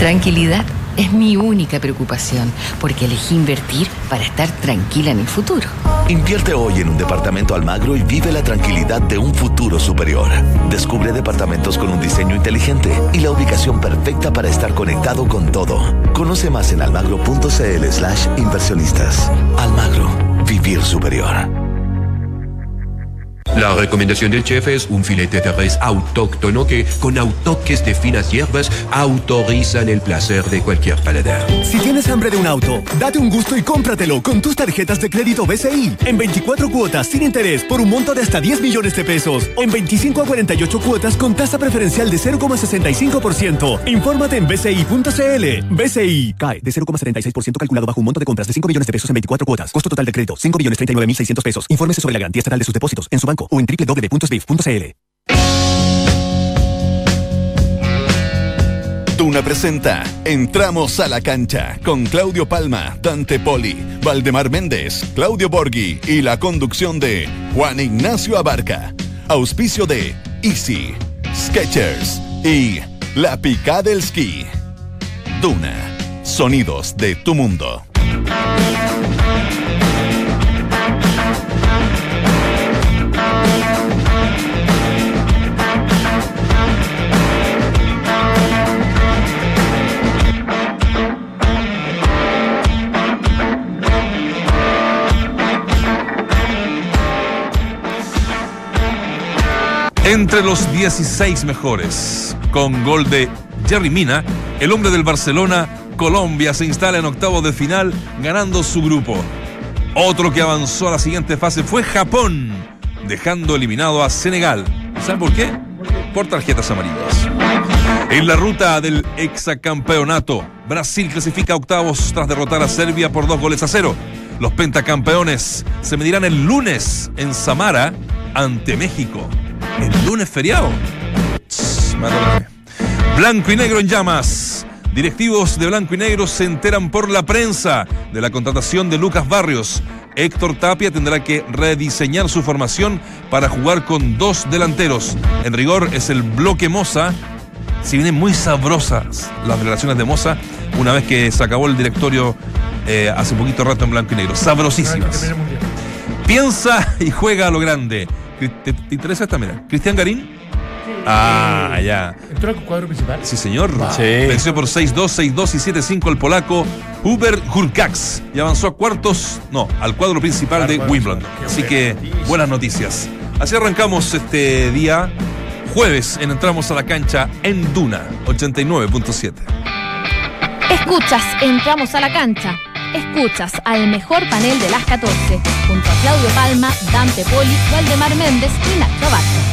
Tranquilidad es mi única preocupación, porque elegí invertir para estar tranquila en el futuro. Invierte hoy en un departamento Almagro y vive la tranquilidad de un futuro superior. Descubre departamentos con un diseño inteligente y la ubicación perfecta para estar conectado con todo. Conoce más en almagro.cl slash inversionistas. Almagro, vivir superior. La recomendación del chef es un filete de res autóctono que, con autoques de finas hierbas, autorizan el placer de cualquier paladar. Si tienes hambre de un auto, date un gusto y cómpratelo con tus tarjetas de crédito BCI en 24 cuotas sin interés por un monto de hasta 10 millones de pesos en 25 a 48 cuotas con tasa preferencial de 0,65%. Infórmate en bci.cl. BCI cae de 0,76% calculado bajo un monto de compras de 5 millones de pesos en 24 cuotas. Costo total de crédito 5 millones 39 mil 600 pesos. Infórmese sobre la garantía estatal de sus depósitos en su banco o en www.sbif.cl. Tuna presenta Entramos a la cancha con Claudio Palma, Dante Poli, Valdemar Méndez, Claudio Borghi y la conducción de Juan Ignacio Abarca. Auspicio de Easy, Sketchers y La Pica del Ski. Duna, sonidos de tu mundo. Entre los 16 mejores, con gol de Jerry Mina, el hombre del Barcelona, Colombia se instala en octavos de final ganando su grupo. Otro que avanzó a la siguiente fase fue Japón, dejando eliminado a Senegal. ¿Saben por qué? Por tarjetas amarillas. En la ruta del exacampeonato, Brasil clasifica a octavos tras derrotar a Serbia por dos goles a cero. Los pentacampeones se medirán el lunes en Samara ante México. El lunes feriado. Tss. Blanco y negro en llamas. Directivos de Blanco y Negro se enteran por la prensa de la contratación de Lucas Barrios. Héctor Tapia tendrá que rediseñar su formación para jugar con dos delanteros. En rigor es el bloque Moza. Si vienen muy sabrosas las relaciones de Moza, una vez que se acabó el directorio eh, hace poquito rato en blanco y negro. Sabrosísimas. Piensa y juega a lo grande. ¿Te, te interesa esta? Mira, Cristian Garín. Ah, ya. ¿Entró al cuadro principal? Sí, señor. Sí. Venció por 6-2, 6-2 y 7-5 el polaco Hubert Hurkacz y avanzó a cuartos, no, al cuadro principal de Wimbledon. Así que buenas noticias. Así arrancamos este día jueves en Entramos a la cancha en Duna 89.7. Escuchas, entramos a la cancha. Escuchas al mejor panel de las 14, junto a Claudio Palma, Dante Poli, Valdemar Méndez y Nacho Abarca.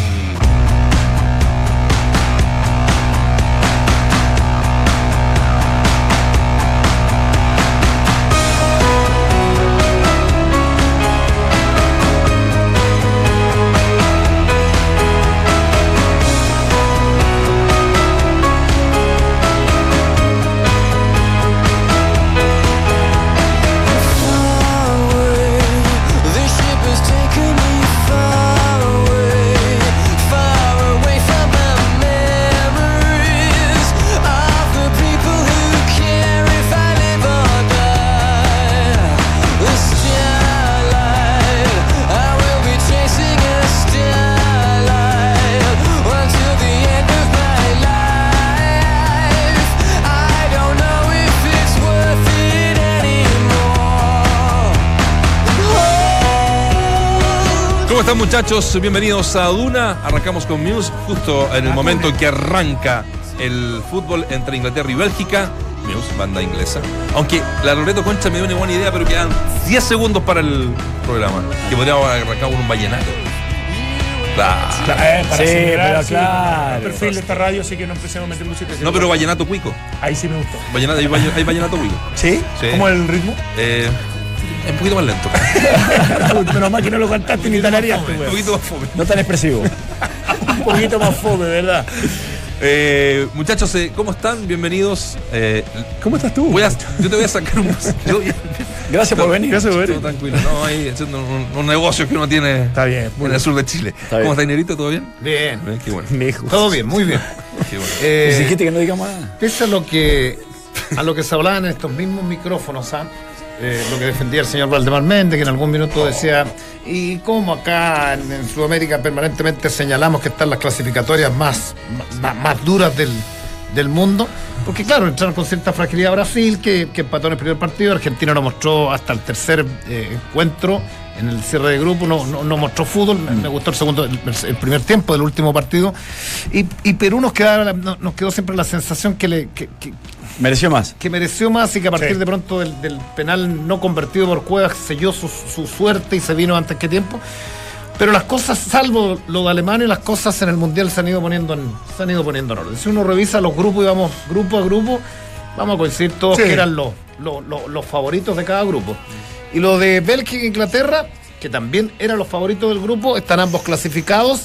Están muchachos? Bienvenidos a Duna. Arrancamos con Muse justo en el momento en que arranca el fútbol entre Inglaterra y Bélgica. Muse, banda inglesa. Aunque la Loreto Concha me dio una buena idea, pero quedan 10 segundos para el programa. Que podríamos arrancar con un vallenato. Claro. Eh, para Sí, celebrar, pero sí, claro. el perfil de esta radio, así que no empecemos a meter música. No, pero vallenato cuico. Ahí sí me gustó. Vallenato, hay, hay vallenato cuico. ¿Sí? Sí. ¿Cómo el ritmo? Eh, es un poquito más lento. Menos mal que no lo cantaste ni tarareaste, un güey. poquito más fome. No tan expresivo. Un poquito más fome, ¿verdad? Eh, muchachos, eh, ¿cómo están? Bienvenidos. Eh, ¿Cómo estás tú? voy a- yo te voy a sacar un. yo- Gracias por venir. Gracias por Todo venir. tranquilo, no, ahí haciendo un, un negocio que uno tiene Está bien, en el sur de Chile. ¿Cómo está, Inerito? ¿Todo bien? Bien. Bien, Qué bueno. Lejos. Todo bien, muy bien. Qué bueno. Dijiste que no digamos nada. Pese a lo que a lo que se hablaba en estos mismos micrófonos, ¿ah? Eh, lo que defendía el señor Valdemar Méndez, que en algún minuto decía, ¿y cómo acá en, Sudamérica permanentemente señalamos que están las clasificatorias más, más, más duras del, del mundo? Porque claro, entraron con cierta fragilidad Brasil, que, que empató en el primer partido, Argentina lo mostró hasta el tercer eh, encuentro, en el cierre de grupo, no, no, no mostró fútbol, me, me gustó el segundo, el, el primer tiempo del último partido, y, y Perú nos, quedaba, nos, nos quedó siempre la sensación que, le, que, que, Mereció más. que mereció más y que a partir Sí. de pronto del, del penal no convertido por Cuevas selló su, su suerte y se vino antes que tiempo. Pero las cosas, salvo lo de Alemania, las cosas en el Mundial se han ido poniendo en, se han ido poniendo en orden. Si uno revisa los grupos y vamos grupo a grupo, vamos a coincidir todos Sí. que eran los, los, los- los favoritos de cada grupo. Y lo de Bélgica e Inglaterra, que también eran los favoritos del grupo, están ambos clasificados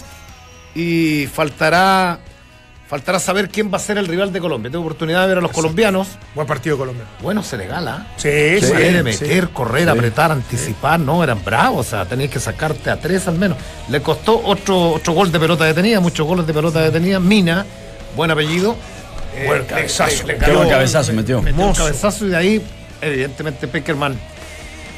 y faltará faltará saber quién va a ser el rival de Colombia. Tengo oportunidad de ver a los colombianos. Buen partido Colombia. Bueno, Senegal, ¿ah? Sí, sí. Saber, sí. meter, correr, apretar, anticipar, no, eran bravos, o sea, tenías que sacarte a tres al menos. Le costó otro, otro gol de pelota detenida, muchos goles de pelota detenida. Mina, buen apellido. Eh, Buen le- cabezazo. le- le Qué ganó- buen cabezazo metió. metió un cabezazo y de ahí, evidentemente, Peckerman,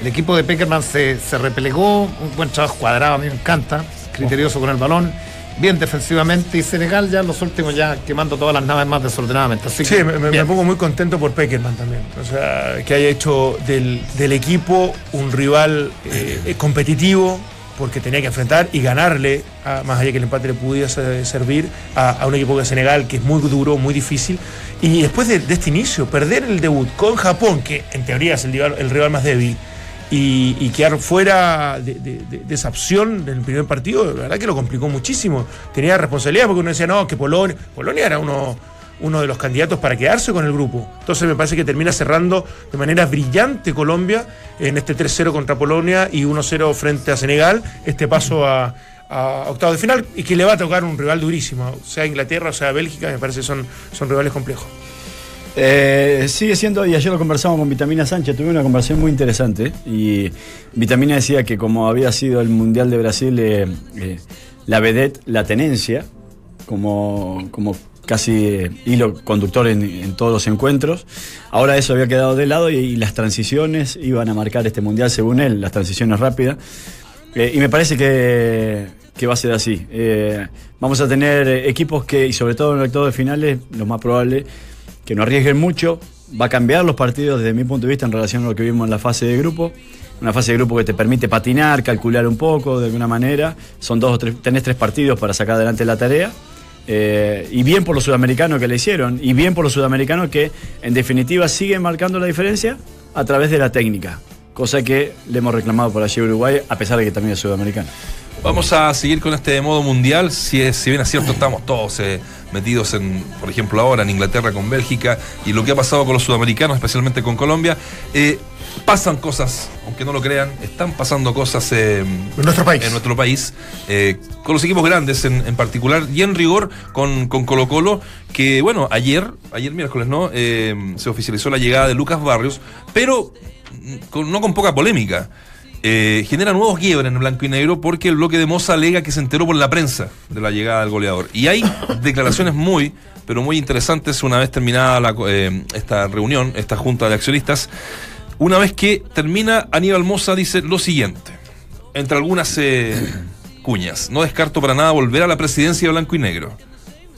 el equipo de Peckerman se, se replegó, un buen trabajo cuadrado, a mí me encanta, criterioso con el balón. Bien defensivamente y Senegal ya en los últimos ya quemando todas las naves más desordenadamente. Así Sí, que, me, me- pongo muy contento por Peckerman también. O sea, que haya hecho del, del equipo un rival eh, eh, competitivo, porque tenía que enfrentar y ganarle, a- más allá que el empate le pudiese servir, a, a un equipo de Senegal que es muy duro, muy difícil. Y después de, de este inicio, perder el debut con Japón, que en teoría es el rival, el rival más débil, y, y quedar fuera de, esa opción del primer partido, la verdad que lo complicó muchísimo. Tenía responsabilidad porque uno decía, no, que Polonia, Polonia era uno, uno de los candidatos para quedarse con el grupo. Entonces me parece que termina cerrando de manera brillante Colombia en este 3-0 contra Polonia y 1-0 frente a Senegal, este paso a, a octavos de final y que le va a tocar un rival durísimo, sea Inglaterra o sea Bélgica, me parece que son, son rivales complejos. Eh, sigue siendo, y ayer lo conversamos con Vitamina Sánchez, tuve una conversación muy interesante y Vitamina decía que como había sido el Mundial de Brasil, eh, eh, la vedette, la tenencia, como, como casi hilo conductor en, en todos los encuentros, ahora eso había quedado de lado y, y las transiciones iban a marcar este Mundial según él, las transiciones rápidas. Y me parece que, que va a ser así. Vamos a tener equipos que, y sobre todo en el octavo de finales, lo más probable, que no arriesguen mucho. Va a cambiar los partidos desde mi punto de vista en relación a lo que vimos en la fase de grupo. Una fase de grupo que te permite patinar, calcular un poco de alguna manera. Son dos o tres, tenés tres partidos para sacar adelante la tarea. Eh, y bien por los sudamericanos que le hicieron, y bien por los sudamericanos que en definitiva siguen marcando la diferencia a través de la técnica, cosa que le hemos reclamado por allí a Uruguay, a pesar de que también es sudamericano. Vamos a seguir con este modo mundial. Si, es, si bien es cierto, estamos todos eh, metidos en, por ejemplo, ahora en Inglaterra con Bélgica y lo que ha pasado con los sudamericanos, especialmente con Colombia. eh, pasan cosas, aunque no lo crean, están pasando cosas eh, En nuestro país. en nuestro país, eh, con los equipos grandes en, en particular, y en rigor con, con Colo Colo, que bueno, ayer, ayer miércoles, ¿no? Eh, se oficializó la llegada de Lucas Barrios, pero con- no con poca polémica. Eh, genera nuevos quiebres en blanco y negro porque el bloque de Moza alega que se enteró por la prensa de la llegada del goleador. Y hay declaraciones muy, pero muy interesantes una vez terminada la eh, esta reunión, esta junta de accionistas. Una vez que termina, Aníbal Moza dice lo siguiente, entre algunas eh, cuñas, no descarto para nada volver a la presidencia de blanco y negro,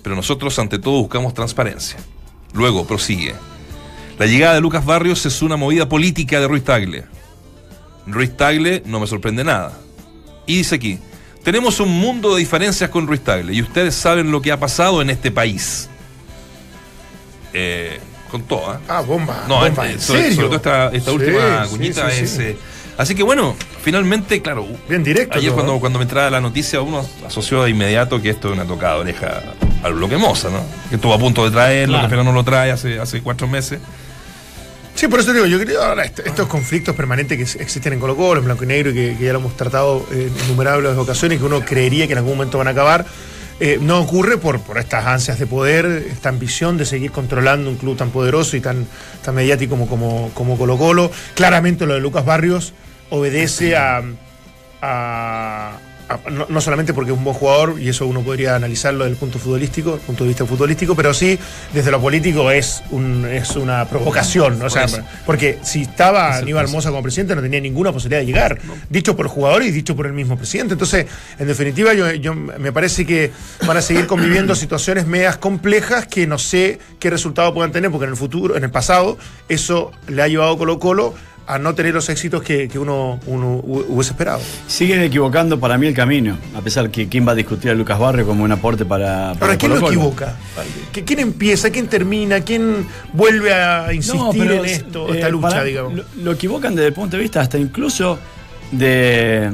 pero nosotros ante todo buscamos transparencia. Luego prosigue. La llegada de Lucas Barrios es una movida política de Ruiz Tagle. Ruiz Tagle no me sorprende nada. Y dice aquí, tenemos un mundo de diferencias con Ruiz Tagle y ustedes saben lo que ha pasado en este país. Eh, con todo, ¿eh? Ah, bomba. No, bomba. eh, ¿En sobre, serio? sobre todo esta, esta Sí, última cuñita sí, es... sí. eh, así que bueno, finalmente, claro. Bien directo Ayer todo, cuando, me entraba la noticia, uno asoció de inmediato que esto es una tocada oreja al bloque Moza, ¿no? Que estuvo a punto de traerlo, Claro. que al final no lo trae hace, hace cuatro meses. Sí, por eso digo, yo creo ahora est- estos conflictos permanentes que existen en Colo Colo, en blanco y negro, y que, ya lo hemos tratado en innumerables ocasiones, que uno creería que en algún momento van a acabar. eh, no ocurre por, por estas ansias de poder, esta ambición de seguir controlando un club tan poderoso y tan, tan mediático como, como, como Colo Colo. Claramente lo de Lucas Barrios obedece a- a- no, no solamente porque es un buen jugador, y eso uno podría analizarlo desde el punto futbolístico, el punto de vista futbolístico, pero sí desde lo político es, un, es una provocación. ¿no? O sea, porque si estaba Aníbal. Mosa como presidente no tenía ninguna posibilidad de llegar, dicho por el jugador y dicho por el mismo presidente. Entonces, en definitiva, yo, yo- me parece que van a seguir conviviendo situaciones medias complejas que no sé qué resultado puedan tener, porque en el futuro, en el pasado, eso le ha llevado a Colo Colo a no tener los éxitos que, que uno, uno hu- hubiese esperado. Siguen equivocando para mí el camino, a pesar que quién va a discutir a Lucas Barrio como un aporte para. para Ahora, ¿quién lo equivoca? ¿Qui- ¿Quién empieza? ¿Quién termina? ¿Quién vuelve a insistir No, pero, en esto, esta eh, lucha, para- digamos? Lo, lo equivocan desde el punto de vista hasta incluso de,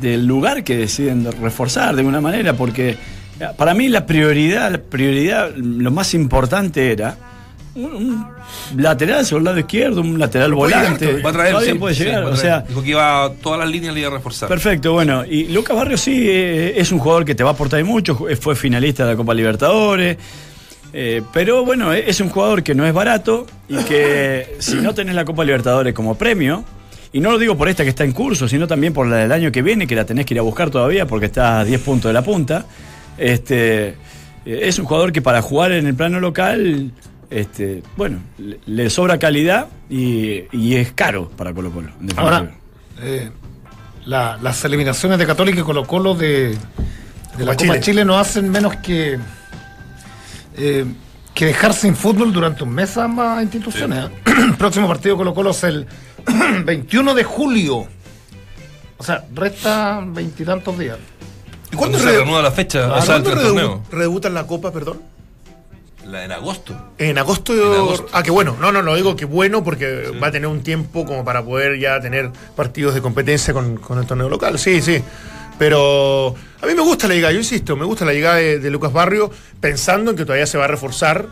del lugar que deciden reforzar de alguna manera, porque eh, para mí la prioridad, la prioridad, lo más importante era un, un lateral sobre el lado izquierdo, un lateral volante. Va a traer, sí, puede sí, llegar, va a o sea, Dijo que iba a todas las líneas le iba a reforzar. Perfecto, bueno, y Lucas Barrios sí eh, es un jugador que te va a aportar mucho, ju- fue finalista de la Copa Libertadores, eh, pero bueno, eh, es un jugador que no es barato y que si no tenés la Copa Libertadores como premio, y no lo digo por esta que está en curso, sino también por la del año que viene, que la tenés que ir a buscar todavía porque está a 10 puntos de la punta, este, eh, es un jugador que para jugar en el plano local, este, bueno, le, le sobra calidad y, y es caro para Colo Colo. Ahora, eh, la- las eliminaciones de Católica y Colo Colo de, de la Copa Copa Chile. Chile. no hacen menos que eh, que dejar sin fútbol durante un mes a ambas instituciones. ¿eh? El próximo partido de Colo Colo es el 21 de julio. O sea, resta veintitantos días. ¿Y cuándo se re- reanuda la fecha? ¿A o sea, cuándo redebutan la Copa, perdón? La en agosto. En agosto, En agosto. Ah, qué bueno. No, no, no digo que bueno porque va a tener un tiempo como para poder ya tener partidos de competencia con, con el torneo local. Sí, sí. Pero a mí me gusta la llegada, yo insisto, me gusta la llegada de, de Lucas Barrio pensando en que todavía se va a reforzar,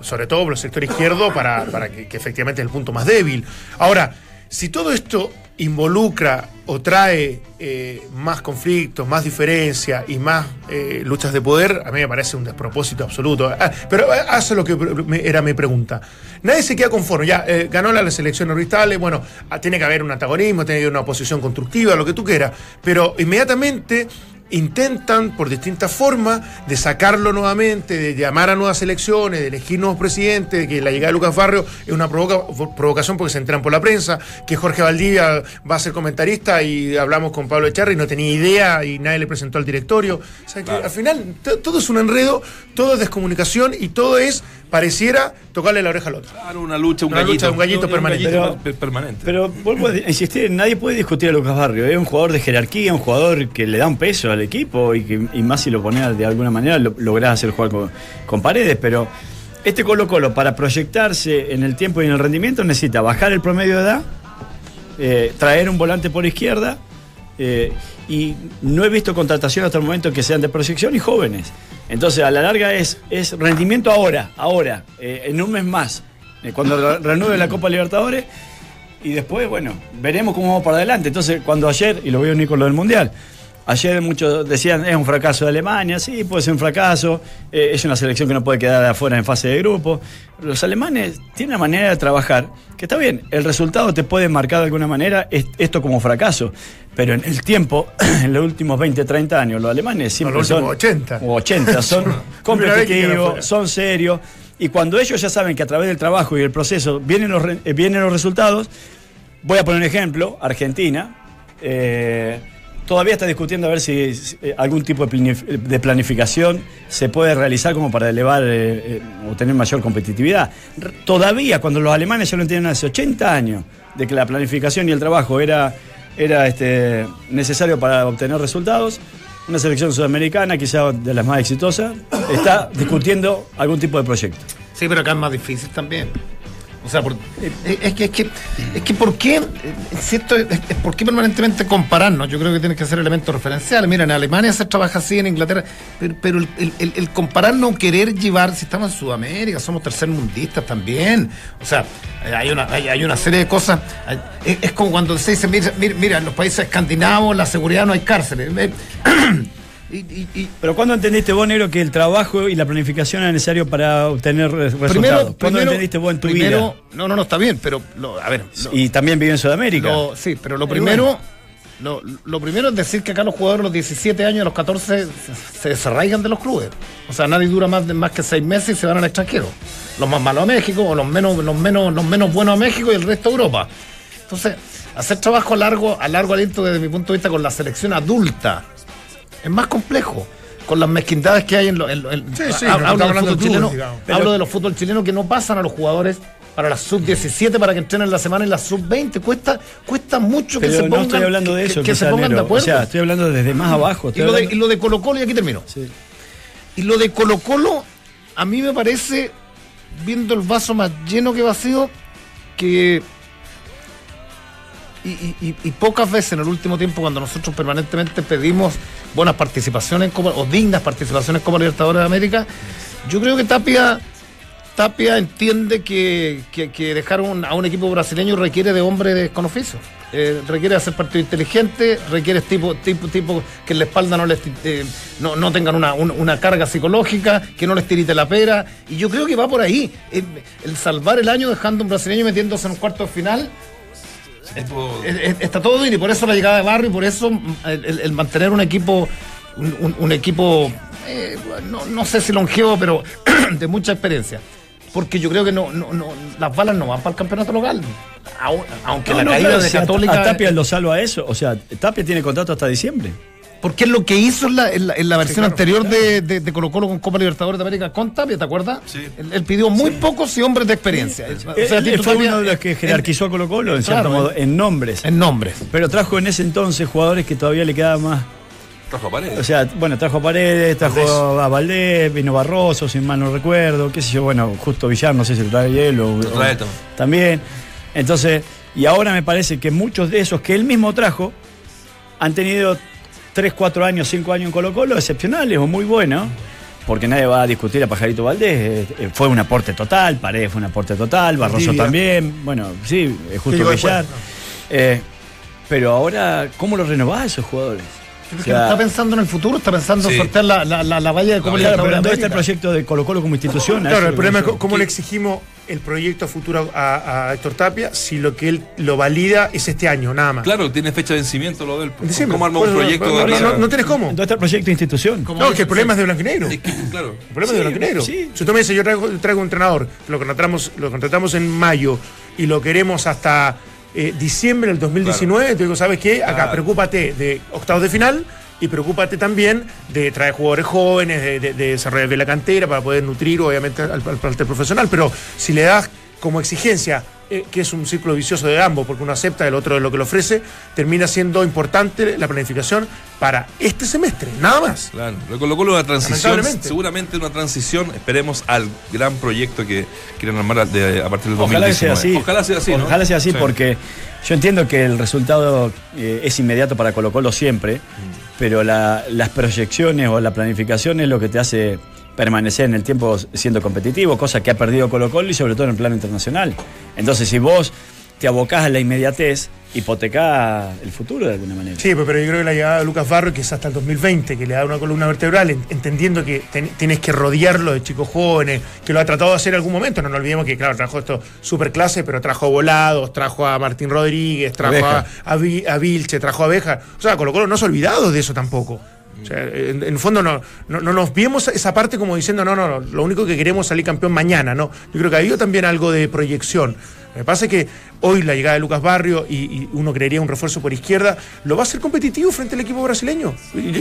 sobre todo por el sector izquierdo, para, para que, que efectivamente es el punto más débil. Ahora, si todo esto involucra o trae eh, más conflictos, más diferencias y más eh, luchas de poder, a mí me parece un despropósito absoluto. Ah, pero ah, hace lo que era mi pregunta. Nadie se queda conforme. Ya eh, ganó la, la selección orbitales, bueno, ah, tiene que haber un antagonismo, tiene que haber una oposición constructiva, lo que tú quieras. Pero inmediatamente intentan por distintas formas de sacarlo nuevamente, de llamar a nuevas elecciones, de elegir nuevos presidentes, de que la llegada de Lucas Barrio es una provoca- provocación porque se enteran por la prensa, que Jorge Valdivia va a ser comentarista y hablamos con Pablo Echarri y no tenía idea y nadie le presentó al directorio. O sea que al final todo es un enredo, todo es descomunicación y todo es, pareciera, tocarle la oreja al otro. Claro, una lucha, un Una gallito. lucha, un gallito permanente. gallito Pero- per- permanente. Pero vuelvo a insistir, nadie puede discutir a Lucas Barrio. Es un jugador de jerarquía, un jugador que le da un peso al equipo y, que, y más si lo pones de alguna manera, lo, lográs hacer jugar con, con paredes. Pero este Colo Colo, para proyectarse en el tiempo y en el rendimiento, necesita bajar el promedio de edad, eh, traer un volante por izquierda. Eh, y no he visto contratación hasta el momento que sean de proyección y jóvenes. Entonces, a la larga es, es rendimiento ahora, ahora, eh, en un mes más. Eh, cuando re- reanude la Copa Libertadores, y después, bueno, veremos cómo vamos para adelante. Entonces, cuando ayer, y lo voy a unir con lo del Mundial, ayer muchos decían, es un fracaso de Alemania, sí, puede ser un fracaso, eh, es una selección que no puede quedar afuera en fase de grupo. Los alemanes tienen una manera de trabajar, que está bien, el resultado te puede marcar de alguna manera es- esto como fracaso, pero en el tiempo, en los últimos 20, 30 años, los alemanes siempre los son... últimos 80. O 80, son competitivos, son serios. Y cuando ellos ya saben que a través del trabajo y el proceso vienen los, eh, vienen los resultados, voy a poner un ejemplo, Argentina, eh, todavía está discutiendo a ver si, eh, algún tipo de, planif- de planificación se puede realizar como para elevar eh, eh, o tener mayor competitividad. Todavía, cuando los alemanes ya lo entienden hace 80 años, de que la planificación y el trabajo era, era este, necesario para obtener resultados, una selección sudamericana, quizá de las más exitosas, está discutiendo algún tipo de proyecto. Sí, pero acá es más difícil también. O sea, por- eh, es, que, es que, es que ¿por qué, eh, si es- es- ¿por qué permanentemente compararnos? Yo creo que tiene que ser elementos referenciales. Mira, en Alemania se trabaja así, en Inglaterra, pero, el, el- el- el comparar no querer llevar, si estamos en Sudamérica, somos tercermundistas también. O sea, eh, hay una, hay, hay una serie de cosas. Es, como cuando se dice, mira, mira, en los países escandinavos la seguridad no hay cárceles. Y, y- y- Pero ¿cuándo entendiste vos, Negro, que el trabajo y la planificación era necesario para obtener re- resultados? primero, ¿Cuándo primero- entendiste vos en tu primero- vida? No, no, no, está bien, pero lo- a ver. lo- Y también vive en Sudamérica. lo- sí, pero lo primero, bueno. lo, lo primero es decir que acá los jugadores a los 17 años, a los 14, se, se desarraigan de los clubes. O sea, nadie dura más, de, más que seis meses y se van al extranjero. Los más malos a México, o los menos, los menos, los menos buenos a México y el resto a Europa. Entonces, hacer trabajo a largo, a largo aliento desde mi punto de vista con la selección adulta es más complejo. Con las mezquindades que hay en, lo- en Sí, sí, hablo, del fútbol clubes, chileno, digamos. hablo de los fútbol chilenos que no pasan a los jugadores para la sub-17 para que entrenen la semana en la sub-20. Cuesta, cuesta mucho que se no pongan, estoy hablando de que- eso, que, se pongan de acuerdo. O sea, estoy hablando desde más abajo. y, lo de, hablando- y lo de Colo Colo, y aquí termino. Sí. Y lo de Colo Colo, a mí me parece, viendo el vaso más lleno que vacío, que... Y, y- y- pocas veces en el último tiempo, cuando nosotros permanentemente pedimos buenas participaciones en Copa- o dignas participaciones Copa Libertadores de América, yo creo que Tapia, Tapia entiende que, que- que dejar un- a un equipo brasileño requiere de hombres con oficio. Eh, requiere hacer partido inteligente, requiere tipo, tipo, tipo que en la espalda no, les, eh, no, no tengan una, un- una carga psicológica, que no les tirite la pera. Y yo creo que va por ahí. El, el salvar el año dejando a un brasileño metiéndose en un cuarto de final es- es- está todo bien y por eso la llegada de Barrio y por eso mm, el, el- el mantener un equipo un, un- un equipo eh, no, no sé si longevo pero de mucha experiencia porque yo creo que no, no, no las balas no van para el campeonato local Au- aunque No, la no, caída claro, de Católica A Tapia lo salva eso. O sea, Tapia tiene contrato hasta diciembre. Porque es lo que hizo en la, en la- en la versión anterior de, de, de Colo Colo con Copa Libertadores de América con Tapia, ¿te acuerdas? Sí. Él, él pidió muy pocos y hombres de experiencia. O sea, Él- Tito él fue Tapia, uno de los que en- jerarquizó a Colo Colo, en cierto modo, en nombres. en nombres. Pero trajo en ese entonces jugadores que todavía le quedaban más. Trajo a Paredes. O sea, bueno, trajo a Paredes, trajo a Valdés, vino Barroso, si mal no recuerdo, qué sé yo, bueno, justo Villar, no sé si lo trae él o, o- también. Entonces, y ahora me parece que muchos de esos que él mismo trajo han tenido 3, 4 años, 5 años en Colo Colo excepcionales o muy buenos. Porque nadie va a discutir a Pajarito Valdés. eh, fue un aporte total, Paredes fue un aporte total, Barroso también. Bueno, sí, eh, justo Villar. no. Eh, pero ahora, ¿cómo lo renovás a esos jugadores? Porque O sea, no está pensando en el futuro, está pensando en Sí. sortear la, la, la, la valla de Copa Claro, pero ¿dónde está el proyecto de Colo Colo como institución? Claro, el problema es cómo le exigimos el proyecto futuro a, a Héctor Tapia si lo que él lo valida es este año, nada más. Claro, tiene fecha de vencimiento lo del. Diciembre. ¿Cómo arma un proyecto no, de no, no, no tenés cómo. ¿Dónde está el proyecto de institución? No, dice- que el problema es de blanco y negro. Es que, claro. El problema es de blanco y negro. sí. Si tú me dices, yo traigo, traigo un entrenador, lo contratamos, lo contratamos en mayo y lo queremos hasta eh, diciembre del 2019, te digo, ¿sabes qué? Acá Claro. preocúpate de octavos de final y preocúpate también de traer jugadores jóvenes, de, de- de desarrollar bien la cantera para poder nutrir, obviamente, al, al plantel profesional. Pero si le das como exigencia, eh, que es un círculo vicioso de ambos, porque uno acepta, el otro es lo que le ofrece, termina siendo importante la planificación para este semestre, nada más. Claro, lo Colo Colo una transición, seguramente una transición, esperemos al gran proyecto que quieren armar de- a partir del 2019. Ojalá sea así. Ojalá sea así, ¿no? Ojalá sea así Sí. porque yo entiendo que el resultado eh, es inmediato para Colo Colo siempre, Mm. pero la- las proyecciones o la planificación es lo que te hace permanecer en el tiempo siendo competitivo, cosa que ha perdido Colo Colo y sobre todo en el plano internacional. Entonces, si vos te abocás a la inmediatez, hipotecás el futuro de alguna manera. Sí, pero yo creo que la llegada de Lucas Barrio, que es hasta el 2020, que le da una columna vertebral, en- entendiendo que ten- tienes que rodearlo de chicos jóvenes, que lo ha tratado de hacer en algún momento. No nos olvidemos que, claro, trajo esto super clase, pero trajo a Volados, trajo a Martín Rodríguez, trajo a, Abeja. a, Vi- a Vilche, trajo a Abeja. O sea, Colo Colo no se ha olvidado de eso tampoco. O sea, en, en fondo no, no, no nos vemos esa parte como diciendo, no, no, no, lo único que queremos es salir campeón mañana, ¿no? Yo creo que ha habido también algo de proyección. Me pasa que hoy la llegada de Lucas Barrio y, uno creería un refuerzo por izquierda, lo va a hacer competitivo frente al equipo brasileño.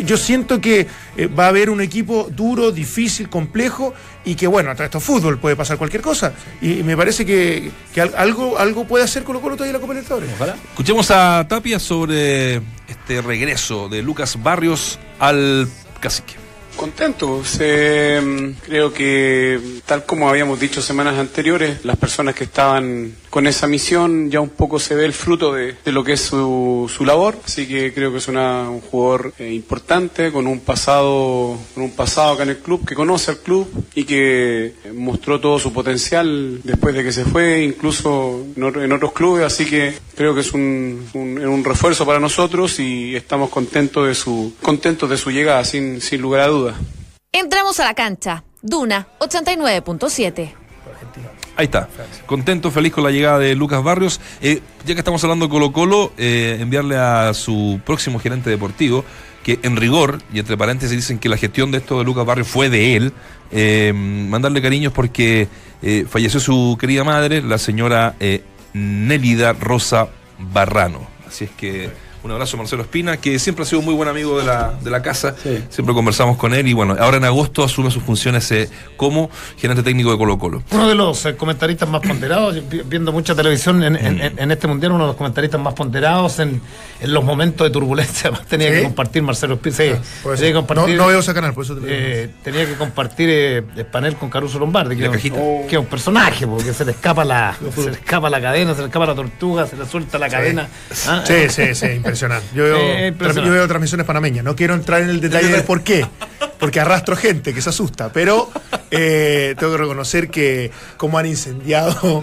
Yo, siento que eh, va a haber un equipo duro, difícil, complejo y que, bueno, a esto es fútbol, puede pasar cualquier cosa. Y, me parece que, que al- algo, puede hacer Colo Colo todavía la Copa Libertadores. Escuchemos a Tapia sobre este regreso de Lucas Barrios al cacique. Contentos. Eh, creo que, tal como habíamos dicho semanas anteriores, las personas que estaban con esa misión ya un poco se ve el fruto de, de lo que es su, su labor. Así que creo que es una- un jugador eh, importante, con un pasado, con un pasado acá en el club, que conoce al club y que eh, mostró todo su potencial después de que se fue, incluso en, otro- en otros clubes. Así que creo que es un, un- un refuerzo para nosotros y estamos contentos de su, contentos de su llegada, sin, sin lugar a dudas. Entramos a la cancha. Duna 89.7. Ahí está. Contento, feliz con la llegada de Lucas Barrios. Eh, ya que estamos hablando de Colo Colo, eh, enviarle a su próximo gerente deportivo, que en rigor, y entre paréntesis dicen que la gestión de esto de Lucas Barrios fue de él, eh, mandarle cariños porque falleció su querida madre, la señora Nélida Rosa Barrano. Así es que un abrazo a Marcelo Espina, que siempre ha sido un muy buen amigo de la, de la casa. Siempre conversamos con él y bueno, ahora en agosto asume sus funciones eh, como gerente técnico de Colo Colo. Uno de los eh, comentaristas más ponderados, viendo mucha televisión en, en- en- en este mundial, uno de los comentaristas más ponderados en, en los momentos de turbulencia. Tenía ¿Sí? que compartir Marcelo Espina. sí, por eso. tenía que compartir, No- no veo ese canal, por eso te lo digo. eh, Tenía que compartir eh, el panel con Caruso Lombardi, que, es un- cajita. que es un personaje, porque se le escapa la, se le escapa la cadena, se le escapa la tortuga, se le suelta la cadena. Ah, Sí, sí, sí, impresionante. Yo veo, Eh, impresionante. yo veo transmisiones panameñas. No quiero entrar en el detalle del por qué, porque arrastro gente que se asusta, pero eh, tengo que reconocer que cómo han incendiado,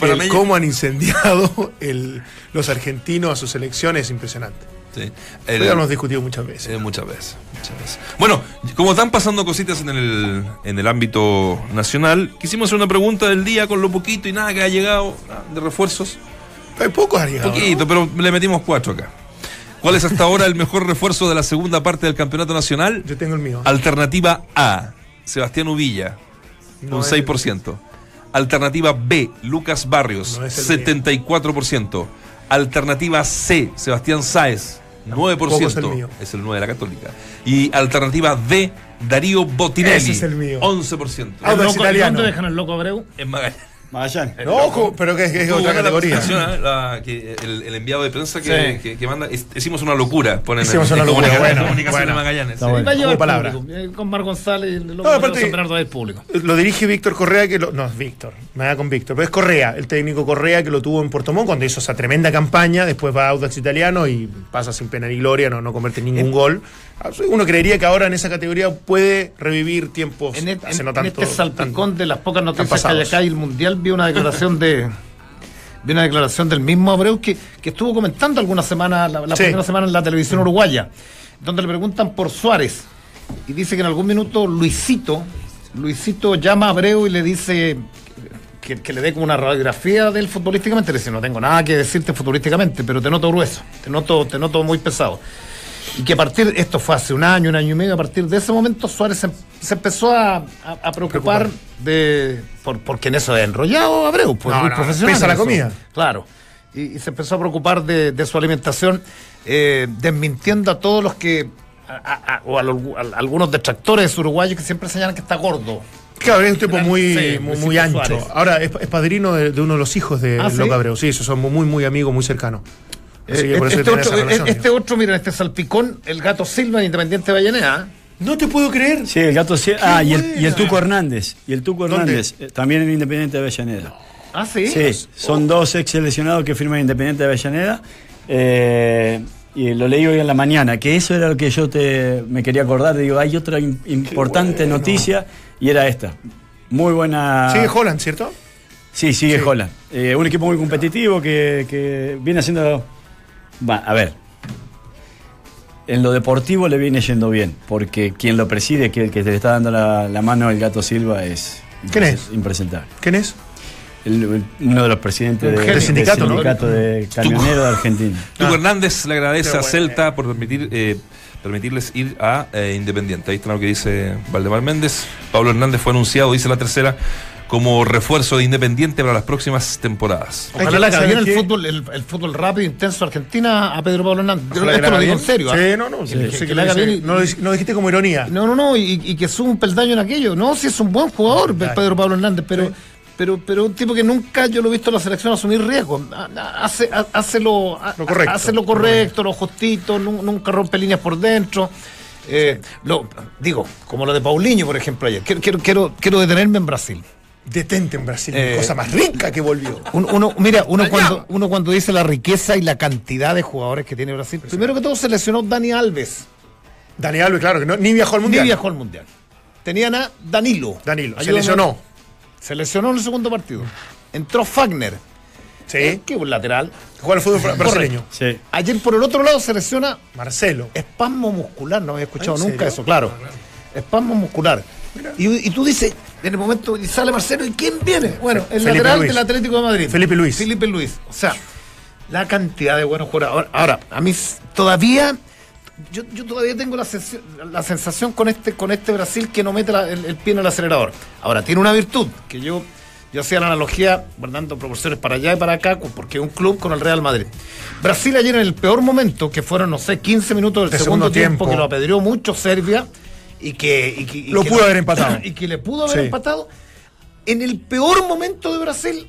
el- cómo han incendiado el- los argentinos a sus elecciones es impresionante. Sí. Lo El- ya hemos discutido muchas veces. Eh, muchas veces, muchas veces. Bueno, como están pasando cositas en el, en el ámbito nacional, quisimos hacer una pregunta del día con lo poquito y nada que ha llegado de refuerzos. Hay pocos han llegado. Poquito, pero le metimos cuatro acá. ¿Cuál es hasta ahora el mejor refuerzo de la segunda parte del campeonato nacional? Yo tengo el mío. Alternativa A, Sebastián Uvilla, No un es 6%. Alternativa B, Lucas Barrios, No es el 74%. Alternativa C, Sebastián Sáez, 9%. Tampoco es el mío. Es el 9 de la Católica. Y alternativa D, Darío Botinelli, Ese es el mío. 11%. Ah, el es loco- italiano. ¿Dónde dejan el loco Abreu? En Magallanes. Magallanes. No, ojo, pero que es, que es otra la categoría. presentación, ¿eh? La- que el, el enviado de prensa que, Sí. que- que manda. es- hicimos una locura. Ponen Hicimos en- una en locura, comunicación- bueno, comunicación bueno. de Magallanes. Está sí. bueno. Va a llevar palabra. público, eh, con Mar González y el loco No, aparte- San Bernardo del público. Lo dirige Víctor Correa, que lo, no es Víctor, me da con Víctor, pero es Correa, el técnico Correa que lo tuvo en Puerto Montt cuando hizo esa tremenda campaña, después va a Audax Italiano y pasa sin pena ni gloria, no, no convierte ningún gol. Uno creería que ahora en esa categoría puede revivir tiempos En, e- hace en- no en tanto. este salpicón de las pocas noticias que hay acá y el mundial, vi una declaración de vi una declaración del mismo Abreu que, que estuvo comentando algunas semanas, la, la Sí. primera semana en la televisión uruguaya, donde le preguntan por Suárez y dice que en algún minuto Luisito, Luisito llama a Abreu y le dice que, que le dé como una radiografía del futbolísticamente, le dice no tengo nada que decirte futbolísticamente, pero te noto grueso, te noto, te noto muy pesado. Y que a partir, esto fue hace un año, un año y medio, a partir de ese momento Suárez se, se empezó a, a- a preocupar de. Por, porque en eso es enrollado Abreu, pues No, muy no, profesional. pesa la eso. comida. Claro. Y, y se empezó a preocupar de, de su alimentación, eh, desmintiendo a todos los que. a- o a, los- a algunos detractores uruguayos que siempre señalan que está gordo. Claro, es un tipo muy, sí, muy, muy ancho. Suárez. Ahora es, es padrino de, de uno de los hijos de Ah, Abreu. Sí, esos son muy, muy amigos, muy cercanos. Así que Eh, eso este, otro, relación, eh, este otro, mira, este salpicón, el gato Silva, Independiente de Vallenea. No te puedo creer. Sí, el gato Sie- Ah, y el, y el buena! Tuco Hernández. Y el Tuco ¿Dónde? Hernández, eh, también en Independiente de Avellaneda. Ah, sí. Sí, son dos ex seleccionados que firman Independiente de Avellaneda. Eh, y lo leí hoy en la mañana, que eso era lo que yo te, me quería acordar. Digo, hay otra im- importante bueno. noticia y era esta. Muy buena. Sigue Holland, ¿cierto? Sí, sigue Sí. Holland. Eh, un equipo muy competitivo que, que viene haciendo. Va, a ver. En lo deportivo le viene yendo bien, porque quien lo preside, que el que le está dando la, la mano al gato Silva es, ¿Quién es? impresentable. ¿Quién es? El- el- uno de los presidentes Un de- del sindicato, ¿no? sindicato de camioneros de Argentina. Tuco Ah. Hernández le agradece a. Celta por permitir, eh, permitirles ir a eh, Independiente. Ahí está lo que dice Valdemar Méndez. Pablo Hernández fue anunciado, dice la tercera, como refuerzo de Independiente para las próximas temporadas. Ojalá que le haga bien saber el que- fútbol, el, el fútbol rápido, intenso de Argentina a Pedro Pablo Hernández. Ojalá que Esto lo digo en serio. ¿ah? Sí, no, no. Sí, sí que que bien y- no, lo, dijiste como ironía. No, no, no, y, y que sube un peldaño en aquello. No, sí es un buen jugador. Pedro Pablo Hernández, pero, pero, pero un tipo que nunca yo lo he visto en la selección asumir riesgos. Ha- ha- Hace, ha- hace, lo, Lo correcto. hace lo correcto, lo justito, nu- nunca rompe líneas por dentro. Eh, lo, digo, como lo de Paulinho, por ejemplo, ayer. Quiero, quiero, quiero, quiero detenerme en Brasil. Detente en Brasil, Eh, cosa más rica que volvió. Un- Uno, mira, uno cuando, uno cuando dice la riqueza y la cantidad de jugadores que tiene Brasil, primero que todo se lesionó Dani Alves. Dani Alves, claro, que no- ni viajó al mundial. Ni viajó al mundial. Tenían a Danilo. Danilo, se lesionó. Se lesionó en el segundo partido. Entró Fagner. Sí. Que un lateral. Juega al fútbol bra- brasileño. Sí. Ayer por el otro lado se lesiona Marcelo. espasmo muscular. No había escuchado ¿En nunca serio? eso, claro. Espasmo muscular. Y, y tú dices, en el momento, y sale Marcelo, ¿y quién viene? Bueno, el Felipe lateral Luis. del Atlético de Madrid. Felipe Luis. Felipe Luis. O sea, la cantidad de buenos jugadores. Ahora, ahora, a mí todavía, yo, yo todavía tengo la, sensación- la sensación con este, con este Brasil que no mete la- el, el pie en el acelerador. Ahora, tiene una virtud, que yo, yo hacía la analogía, guardando proporciones para allá y para acá, porque es un club con el Real Madrid. Brasil ayer en el peor momento, que fueron, no sé, 15 minutos del De segundo, segundo tiempo, tiempo. que lo apedreó mucho Serbia, y que... y que- y Lo que pudo haber empatado. Y que le pudo haber Sí. empatado. En el peor momento de Brasil,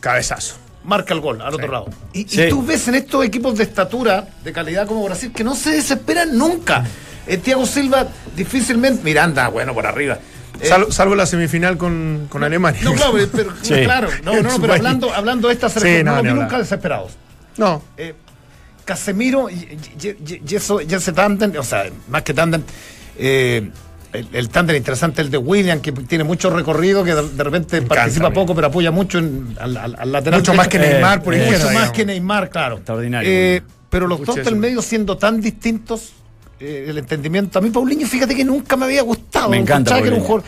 Cabezazo. marca el gol al otro lado. Y, y Sí. tú ves en estos equipos de estatura, de calidad como Brasil, que no se desesperan nunca. Eh, Thiago Silva difícilmente. Miranda, bueno, por arriba. Eh, Salvo, salvo la semifinal con, con Alemania. no, claro, pero, pero- Sí. claro, no, no, pero hablando, hablando de esta Sí, selección, no, no, hablar. nunca desesperados. No. Eh, Casemiro y, y- y- y eso, y ese tándem, o sea, más que tándem, eh, el, el tándem interesante el de William, que tiene mucho recorrido, que de, de repente encanta participa poco, pero apoya mucho en- al, al- al lateral. Mucho más que. Neymar por Eh, Mucho izquierda. más que Neymar, claro. Extraordinario, Eh, pero los Escuché dos del medio siendo tan distintos, eh, el entendimiento. A mí, Paulinho, fíjate que nunca me había gustado. Me encanta que era un jugador-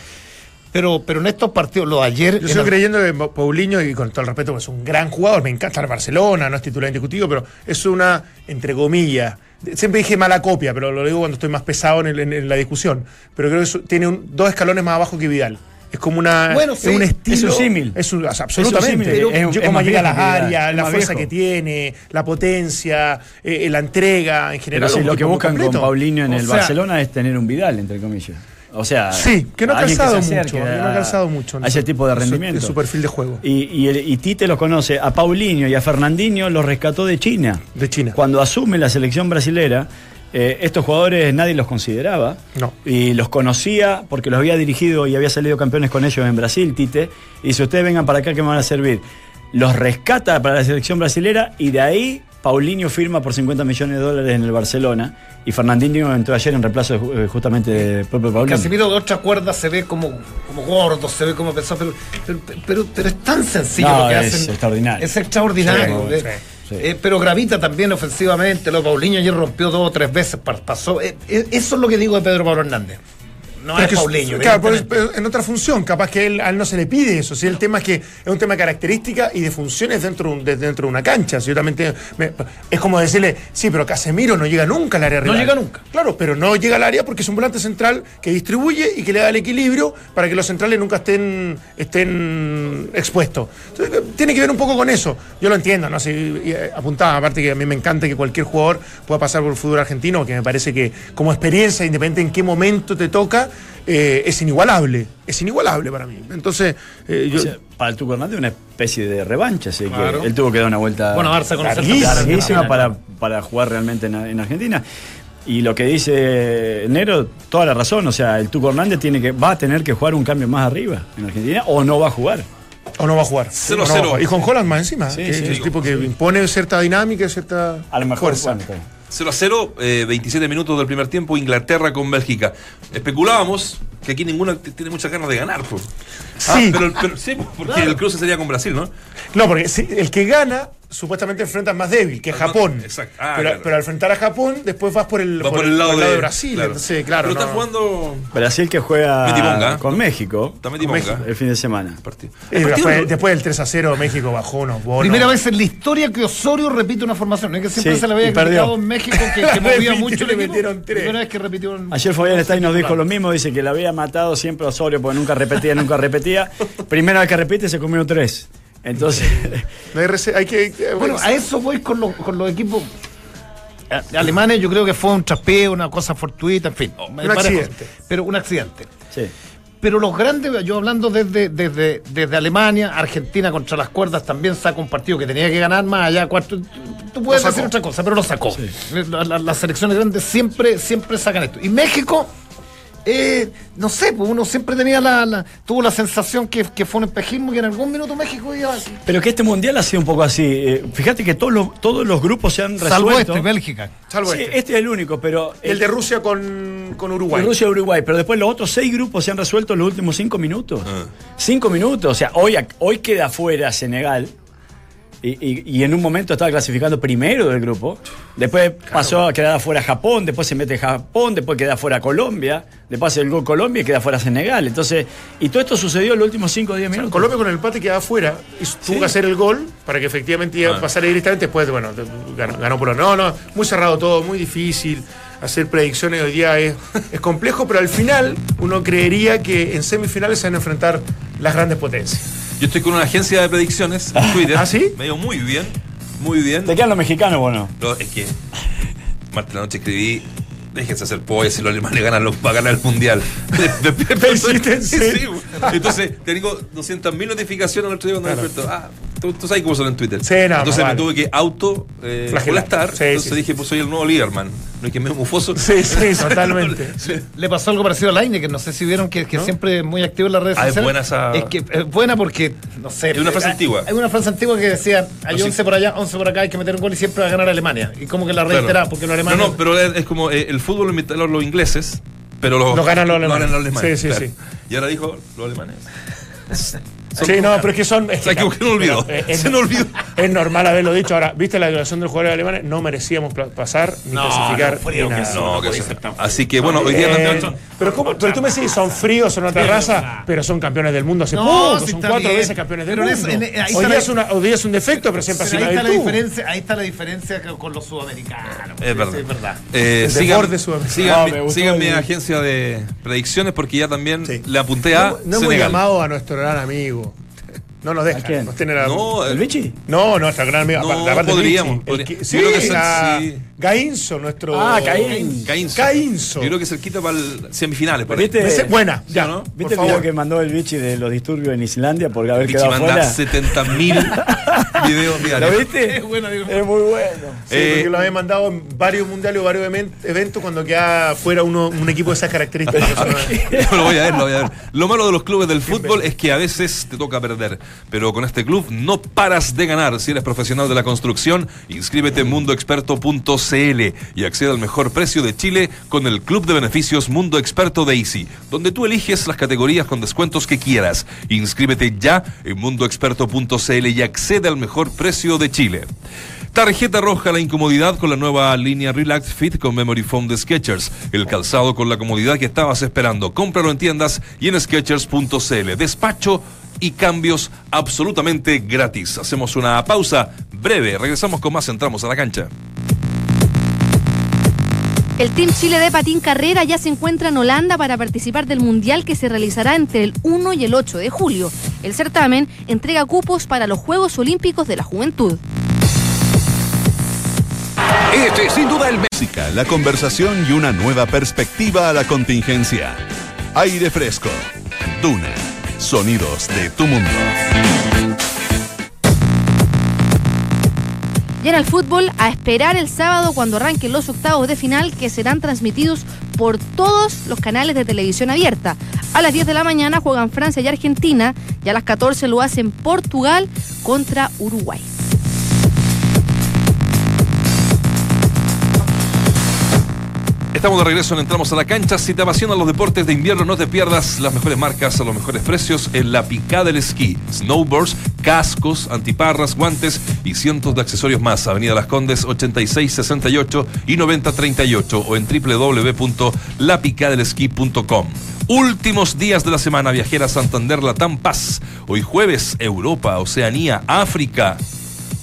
Pero, pero en estos partidos, lo de ayer. Yo sigo el- creyendo que Pa- Paulinho, y con todo el respeto, es un gran jugador, me encanta el Barcelona, no es titular indiscutivo, pero es una, entre comillas, siempre dije mala copia, pero lo digo cuando estoy más pesado en, el- en- en la discusión, pero creo que es- tiene un- dos escalones más abajo que Vidal. Es como una, Bueno, es sí. un Es estilo. un símil. Es un- sea, Es un absolutamente. símil, es un- yo es como más llega a las áreas, la fuerza viejo. que tiene, la potencia, eh, la entrega en general. Pero lo que buscan con. Paulinho en O el sea- Barcelona es tener un Vidal, entre comillas. O sea, Sí, que no ha calzado mucho, que no ha a- calzado mucho. A ese tipo de su- rendimiento. En su perfil de juego. Y, y, el- y Tite los conoce. A Paulinho y a Fernandinho los rescató de China. De China. Cuando asume la selección brasilera, eh, estos jugadores nadie los consideraba. No. Y los conocía porque los había dirigido y había salido campeones con ellos en Brasil, Tite. Y si ustedes vengan para acá, que me van a servir? Los rescata para la selección brasilera y de ahí Paulinho firma por 50 millones de dólares en el Barcelona. Y Fernandinho entró ayer en reemplazo eh, justamente de propio Paulinho. Casimiro de otra cuerda se ve como, como gordo, se ve como pesado, pero, pero, pero, pero es tan sencillo No, lo que es hacen. extraordinario. Es extraordinario. Sí, eh, sí, sí. eh, pero gravita también ofensivamente. Lo Paulinho ayer rompió dos o tres veces, pa- pasó. eh, eh, eso es lo que digo de Pedro Pablo Hernández. No es Paulinho. Claro, pero, en otra función, capaz que él, a él no se le pide eso. Si el tema es que es un tema de característica y de funciones dentro de, dentro de una cancha. Si yo también tengo- me- es como decirle, sí, pero Casemiro no llega nunca al área No rival. llega nunca. Claro, pero no llega al área porque es un volante central que distribuye y que le da el equilibrio para que los centrales nunca estén, estén expuestos. Entonces, tiene que ver un poco con eso. Yo lo entiendo, ¿no? Si, eh, apuntaba, aparte que a mí me encanta que cualquier jugador pueda pasar por el fútbol argentino, que me parece que como experiencia, independiente en qué momento te toca, eh, es inigualable. Es inigualable para mí. Entonces, eh, yo, O sea, para el Tuco Hernández una especie de revancha, así Claro. que él tuvo que dar una vuelta Bueno, darse larguísima, para, para jugar realmente en, en Argentina. Y lo que dice Nero, toda la razón, o sea, el Tuco Hernández tiene que, va a tener que jugar un cambio más arriba en Argentina o no va a jugar. o no va a jugar. Cero, O no va a cero. jugar. Y con Holland más encima. Sí, que sí. es un tipo que impone cierta dinámica y cierta A lo mejor fuerza. 0 a 0, eh, 27 minutos del primer tiempo, Inglaterra con Bélgica. Especulábamos que aquí ninguna t- tiene muchas ganas de ganar. pues. Ah, Sí. pero, pero- sí, porque el cruce sería con Brasil, ¿no? No, porque si- el que gana supuestamente enfrenta al más débil, que es más- Japón. exacto. Ah, pero, claro. pero al enfrentar a Japón, después vas por el, Va por el lado, de, Brasil. claro. Entonces, claro. Pero no, está no. jugando. Brasil que juega con México Está metimonga. el fin de semana. Partido. Y El partido- después, después del 3 a 0, México bajó unos bonos. Primera vez en la historia que Osorio repite una formación. No es que siempre Sí, se le había criticado en México que, que movía mucho le metieron tres. Primera vez que repitió un- Ayer Fabián Stein nos dijo lo mismo, dice que le había matado siempre a Osorio porque nunca repetía, nunca repetía. Primera vez que repite se comió tres. Entonces, No hay, que. eh, Bueno, a eso voy con, los- con los equipos eh, alemanes. Yo creo que fue un traspeo, una cosa fortuita, en fin. Un accidente. Pero un accidente. sí. Pero los grandes, yo hablando desde, desde, desde Alemania, Argentina contra las cuerdas también saca un partido que tenía que ganar más allá. Cuatro, tú puedes decir sacó. otra cosa, pero lo sacó. La- la- las selecciones grandes siempre, siempre sacan esto. Y México, eh, no sé, pues uno siempre tenía la, la- tuvo la sensación que, que fue un espejismo y en algún minuto México iba así. Pero que este mundial ha sido un poco así. eh, fíjate que todos los, todos los grupos se han resuelto. Salvo este, Bélgica. Salvo Sí, este. este es el único, pero. El de Rusia con, con Uruguay. Rusia y Uruguay, pero después los otros seis grupos se han resuelto en los últimos cinco minutos. Ah. Cinco minutos, o sea, hoy, hoy queda fuera Senegal. Y, y- y en un momento estaba clasificando primero del grupo. Después pasó a quedar afuera Japón, después se mete Japón, después queda fuera Colombia, después hace el gol Colombia y queda fuera Senegal. Entonces, y todo esto sucedió en los últimos 5 o 10 minutos. Colombia con el empate quedaba afuera y tuvo que hacer el gol para que efectivamente iba Ah. a pasar directamente. Después, bueno, ganó, ganó por no, no, muy cerrado todo, muy difícil. Hacer predicciones hoy día es, es complejo, pero al final uno creería que en semifinales se van a enfrentar las grandes potencias. Yo estoy con una agencia de predicciones en Twitter. ¿Ah, sí? Me dio muy bien, muy bien. ¿Te quedan los mexicanos o no? Es que martes de la noche escribí. Déjense hacer pollas si los alemanes ganan los, va a ganar el mundial. De- despierto, ¿Lo hiciste en Sí. Entonces, tengo 200.000 notificaciones el otro día cuando me despierto. Ah, tú, tú sabes cómo son en Twitter. Sí, no, Entonces vale. me tuve que auto eh, Flagelar. molestar. Sí, Entonces sí, dije, pues soy el nuevo Lieberman. No es que me mufoso. Sí, sí, totalmente. Le pasó algo parecido a Laine, que no sé si vieron que, que siempre es muy activo en las redes Ah, es sociales. buena esa- Es que es buena porque, no sé. Es una frase eh, antigua. Hay una frase antigua que decía, hay No, sí. 11 por allá, 11 por acá, hay que meter un gol y siempre va a ganar Alemania. Y como que la Claro. reitera, porque los alemanes... No, no, pero es, es como eh, el fútbol lo inventaron los ingleses, pero los, Lo ganan los lo alemanes. ganan los alemanes, Sí, sí, claro. sí. Y ahora dijo los alemanes. Sí, no, pero es que son. Es que, equivocó, no olvidó. eh, es, Se me olvidó. es normal haberlo dicho. Ahora, ¿viste la declaración del jugador alemán? No merecíamos pasar ni No, clasificar. no, frío ni que nada. son. No, que Así que bueno, hoy día Eh, también. pero, ¿cómo? pero tú me decís, son fríos, son otra raza, pero son campeones del mundo hace No, poco, son cuatro bien. veces campeones del Pero mundo. eso- en- ahí hoy, día es una- hoy día es un defecto, pero siempre ha sido ahí está, la diferencia, ahí está la diferencia con- los sudamericanos. Es verdad. Es verdad. Eh, El sigan, sudamericano. sigan No, sigan mi agencia de predicciones porque ya también le apunté a No, no hemos llamado a nuestro gran amigo. No nos deja. ¿A quién? Nos tiene la- No, ¿El eh, Vichy? No, nuestro gran amigo. No, aparte- aparte de podríamos, Vichy, el podría- que- yo sí, creo que es el- a sí. Gainzo, nuestro. Ah, Caín. Gainzo. Caínzo. Yo creo que cerquita para el semifinales. por ahí. ¿Viste? Ese- buena, Sí, ya. ¿no? Por ¿Viste el favor. video que mandó el Vichy de los disturbios en Islandia por haber Vichy quedado manda fuera? 70 mil videos ¿Lo diarios. viste? Es bueno, digo. Es muy bueno. Sí, Eh, porque lo había mandado en varios mundiales o varios eventos cuando queda fuera uno, un equipo de esas características. Yo lo voy a ver, lo voy a ver. Lo malo de los clubes del fútbol es que a veces te toca perder. Pero con este club no paras de ganar. Si eres profesional de la construcción, inscríbete en y accede al mejor precio de Chile con el Club de Beneficios Mundo Experto de Easy, donde tú eliges las categorías con descuentos que quieras. Inscríbete ya en mundoexperto.cl y accede al mejor precio de Chile. Tarjeta roja la incomodidad con la nueva línea Relax Fit con Memory Foam de Skechers. El calzado con la comodidad que estabas esperando. Cómpralo en tiendas y en skechers.cl. Despacho y cambios absolutamente gratis. Hacemos una pausa breve. Regresamos con más. Entramos a la cancha. El Team Chile de Patín Carrera ya se encuentra en Holanda para participar del Mundial que se realizará entre el 1 y el 8 de julio. El certamen entrega cupos para los Juegos Olímpicos de la Juventud. Este es sin duda el Música, la conversación y una nueva perspectiva a la contingencia. Aire fresco. Duna. Sonidos de tu mundo. Y en el fútbol, a esperar el sábado cuando arranquen los octavos de final que serán transmitidos por todos los canales de televisión abierta. A las 10 de la mañana juegan Francia y Argentina y a las 14 lo hacen Portugal contra Uruguay. Estamos de regreso en Entramos a la Cancha. Si te apasionan los deportes de invierno, no te pierdas las mejores marcas a los mejores precios en la picada del esquí. Snowboards, cascos, antiparras, guantes y cientos de accesorios más. Avenida Las Condes 8668 y 9038 o en www.lapicadelesquí.com. Últimos días de la semana viajera Santander Latam Paz. Hoy jueves, Europa, Oceanía, África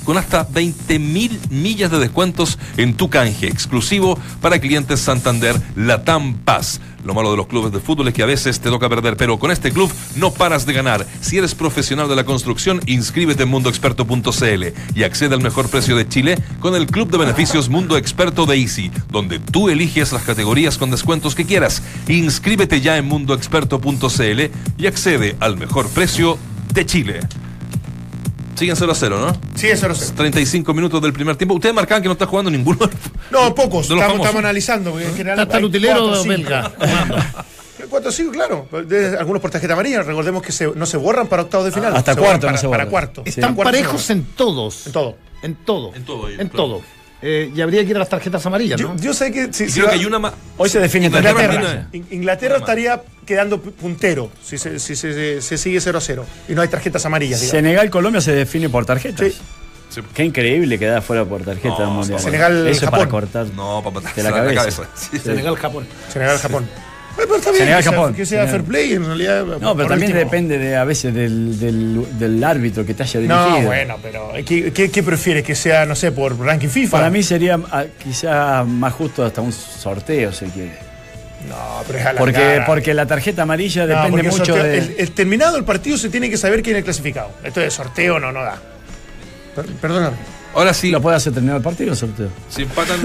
con hasta 20.000 millas de descuentos en tu canje exclusivo para clientes Santander Latam Paz. Lo malo de los clubes de fútbol es que a veces te toca perder, pero con este club no paras de ganar. Si eres profesional de la construcción, inscríbete en mundoexperto.cl y accede al mejor precio de Chile con el club de beneficios Mundo Experto de Easy, donde tú eliges las categorías con descuentos que quieras. Inscríbete ya en mundoexperto.cl y accede al mejor precio de Chile. Siguen 0 a 0, ¿no? Sigue 0 a 0. 35 minutos del primer tiempo. Ustedes marcaban que no está jugando ninguno. No, pocos. De los Estamos, estamos analizando. porque en general Está el utilero cuatro, belga. 4 5, claro. De- algunos por tarjeta amarilla. Recordemos que se- no se borran para octavos de final. Hasta se cuarto no para, se para cuarto. Están se parejos en todos. En todo. En todo. En todo, En todo. Eh, y habría que ir a las tarjetas amarillas, ¿no? Yo, yo sé que. Si, si creo va- que hay una más. Hoy se define Inglaterra tarjeta tiene- amarilla. In- Inglaterra estaría quedando pu- puntero si se, si se- se- se sigue 0 a 0 y no hay tarjetas amarillas. digamos. Senegal-Colombia se define por tarjetas. Sí. Sí. Qué increíble quedar fuera por tarjeta No, del mundial. Senegal, Eso es para Japón. cortar. No, papá, De la cabeza. Sí. Senegal, Japón. Senegal, Japón. Pero está bien que, sea, Japón. que sea fair play en realidad. No, pero también último. depende de, a veces del, del, del árbitro que te haya dirigido. No, bueno, pero ¿qué, qué, qué prefieres? ¿Que sea, no sé, por ranking FIFA? Para mí sería ah, quizá más justo hasta un sorteo, si quiere. No, pero es alargar. Porque, porque la tarjeta amarilla No, depende el mucho sorteo- de. el, el terminado el partido se tiene que saber quién es clasificado. Esto de sorteo no, no da. Per- Perdóname. Ahora sí, ¿Lo puede hacer terminado el partido o sorteo? si empatan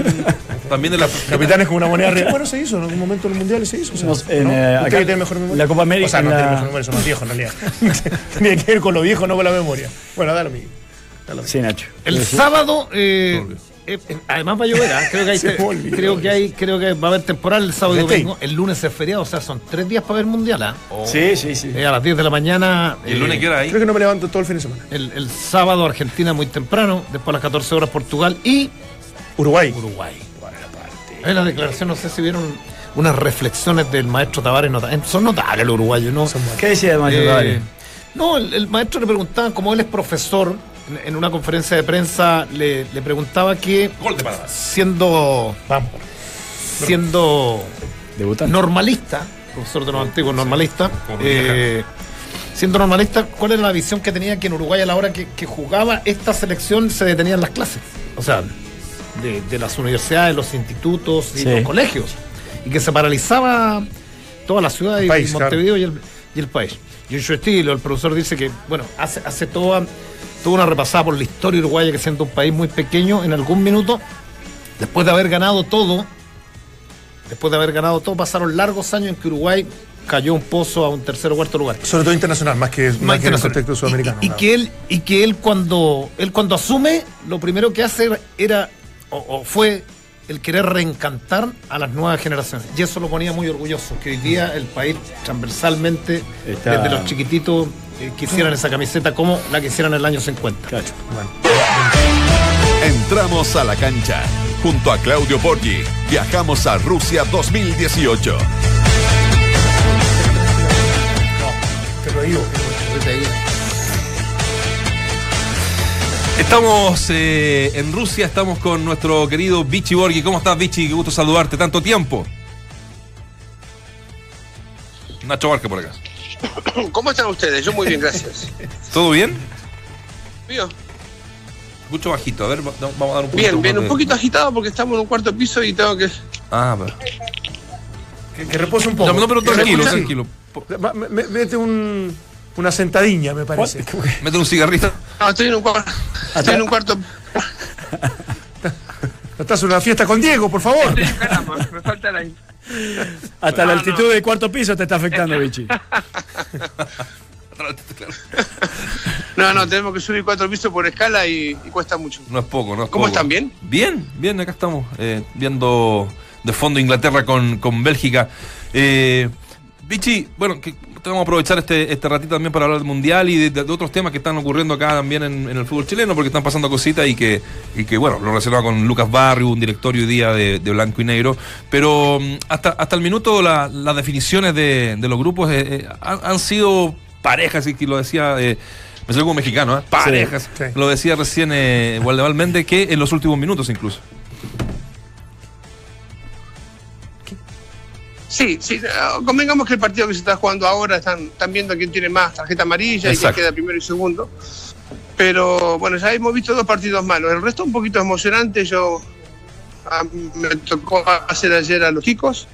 también de la. Capitanes con una moneda real. Bueno, se hizo, en algún momento en el mundial se hizo. o sea, No, en, ¿no? eh, acá- tiene mejor memoria. la Copa América, O sea, no la- tiene mejor memoria, son más viejos en realidad. Tiene que ver con lo viejo, no con la memoria. Bueno, dale, amigo. Sí, Nacho. El sábado, eh, eh, eh, además va a llover, ¿ah? creo que hay, creo que hay, creo que va a haber temporal el sábado y Vete. domingo. El lunes es feriado, o sea, son tres días para ver mundial, ¿ah? Sí, sí, sí. Eh, a las 10 de la mañana. ¿Y el eh, lunes qué hora ahí? Creo que no me levanto todo el fin de semana. El, el sábado Argentina muy temprano, después a las 14 horas Portugal y Uruguay. Uruguay. En la declaración, no sé si vieron unas reflexiones del maestro Tavares, nota- son notables los uruguayos, ¿no? ¿Qué decía de Mario Eh, Tavares? no, el, el maestro le preguntaba, como él es profesor, en, una conferencia de prensa le, le preguntaba que Gol de Panamá. siendo Vamos. siendo Debutante. normalista, profesor de los antiguos normalista, eh, siendo normalista, ¿cuál era la visión que tenía que en Uruguay a la hora que, que jugaba esta selección se detenían las clases? O sea, de, de las universidades, los institutos y Sí. los colegios. Y que se paralizaba toda la ciudad y país, Montevideo y, el, y el país. Y en su estilo, el profesor dice que, bueno, hace, hace toda, toda una repasada por la historia uruguaya, que siendo un país muy pequeño, en algún minuto, después de haber ganado todo, después de haber ganado todo, pasaron largos años en que Uruguay cayó un pozo a un tercer o cuarto lugar. Sobre todo internacional, más que, más que en el contexto sudamericano. Y, y claro. que él, y que él cuando él cuando asume, lo primero que hace era, o, o fue el querer reencantar a las nuevas generaciones. Y eso lo ponía muy orgulloso, que hoy día el país transversalmente, Está- desde los chiquititos, eh, quisieran esa camiseta como la que hicieron en el año 50. Entramos a la cancha. Junto a Claudio Borghi, viajamos a Rusia 2018. Te lo digo. Estamos eh, en Rusia, estamos con nuestro querido Vichy Borghi. ¿Cómo estás, Vichy? Qué gusto saludarte. Tanto tiempo. Nacho Barca por acá. ¿Cómo están ustedes? Yo muy bien, gracias. ¿Todo bien? Bien, Mucho bajito. A ver, va- vamos a dar un poquito bien, bien, un poquito agitado porque estamos en un cuarto piso y tengo que... Ah, pero... Que, que repose un poco. No, no, pero tranquilo, tranquilo. Mete un, una sentadilla, me parece. Mete un cigarrito. No, estoy en un cuarto... Estoy en un cuarto... Estás en una fiesta con Diego, por favor. Caramba, me falta la... Hasta la no, altitud del cuarto piso te está afectando, Vichy. No, no, tenemos que subir cuatro pisos por escala y, y cuesta mucho. No es poco, no es ¿Cómo poco. están? ¿Bien? Bien, bien, acá estamos eh, viendo de fondo Inglaterra con, con Bélgica. Eh, Vichy, bueno, que vamos a aprovechar este, este ratito también para hablar del Mundial y de, de otros temas que están ocurriendo acá también en, en el fútbol chileno, porque están pasando cositas y que, y que bueno, lo relacionado con Lucas Barrio, un directorio hoy día de, de blanco y negro. Pero mm, hasta, hasta el minuto la- las definiciones de, los grupos eh, eh, han, han sido parejas, y que lo decía... eh, me salió como mexicano, ¿eh? Parejas. sí. Lo decía recién eh, Méndez, que en los últimos minutos incluso. Sí, sí, eh, convengamos que el partido que se está jugando ahora están, están viendo quién tiene más tarjeta amarilla y quién queda primero y segundo. Pero bueno, ya hemos visto dos partidos malos. El resto un poquito emocionante. Yo a me tocó hacer ayer a los chicos.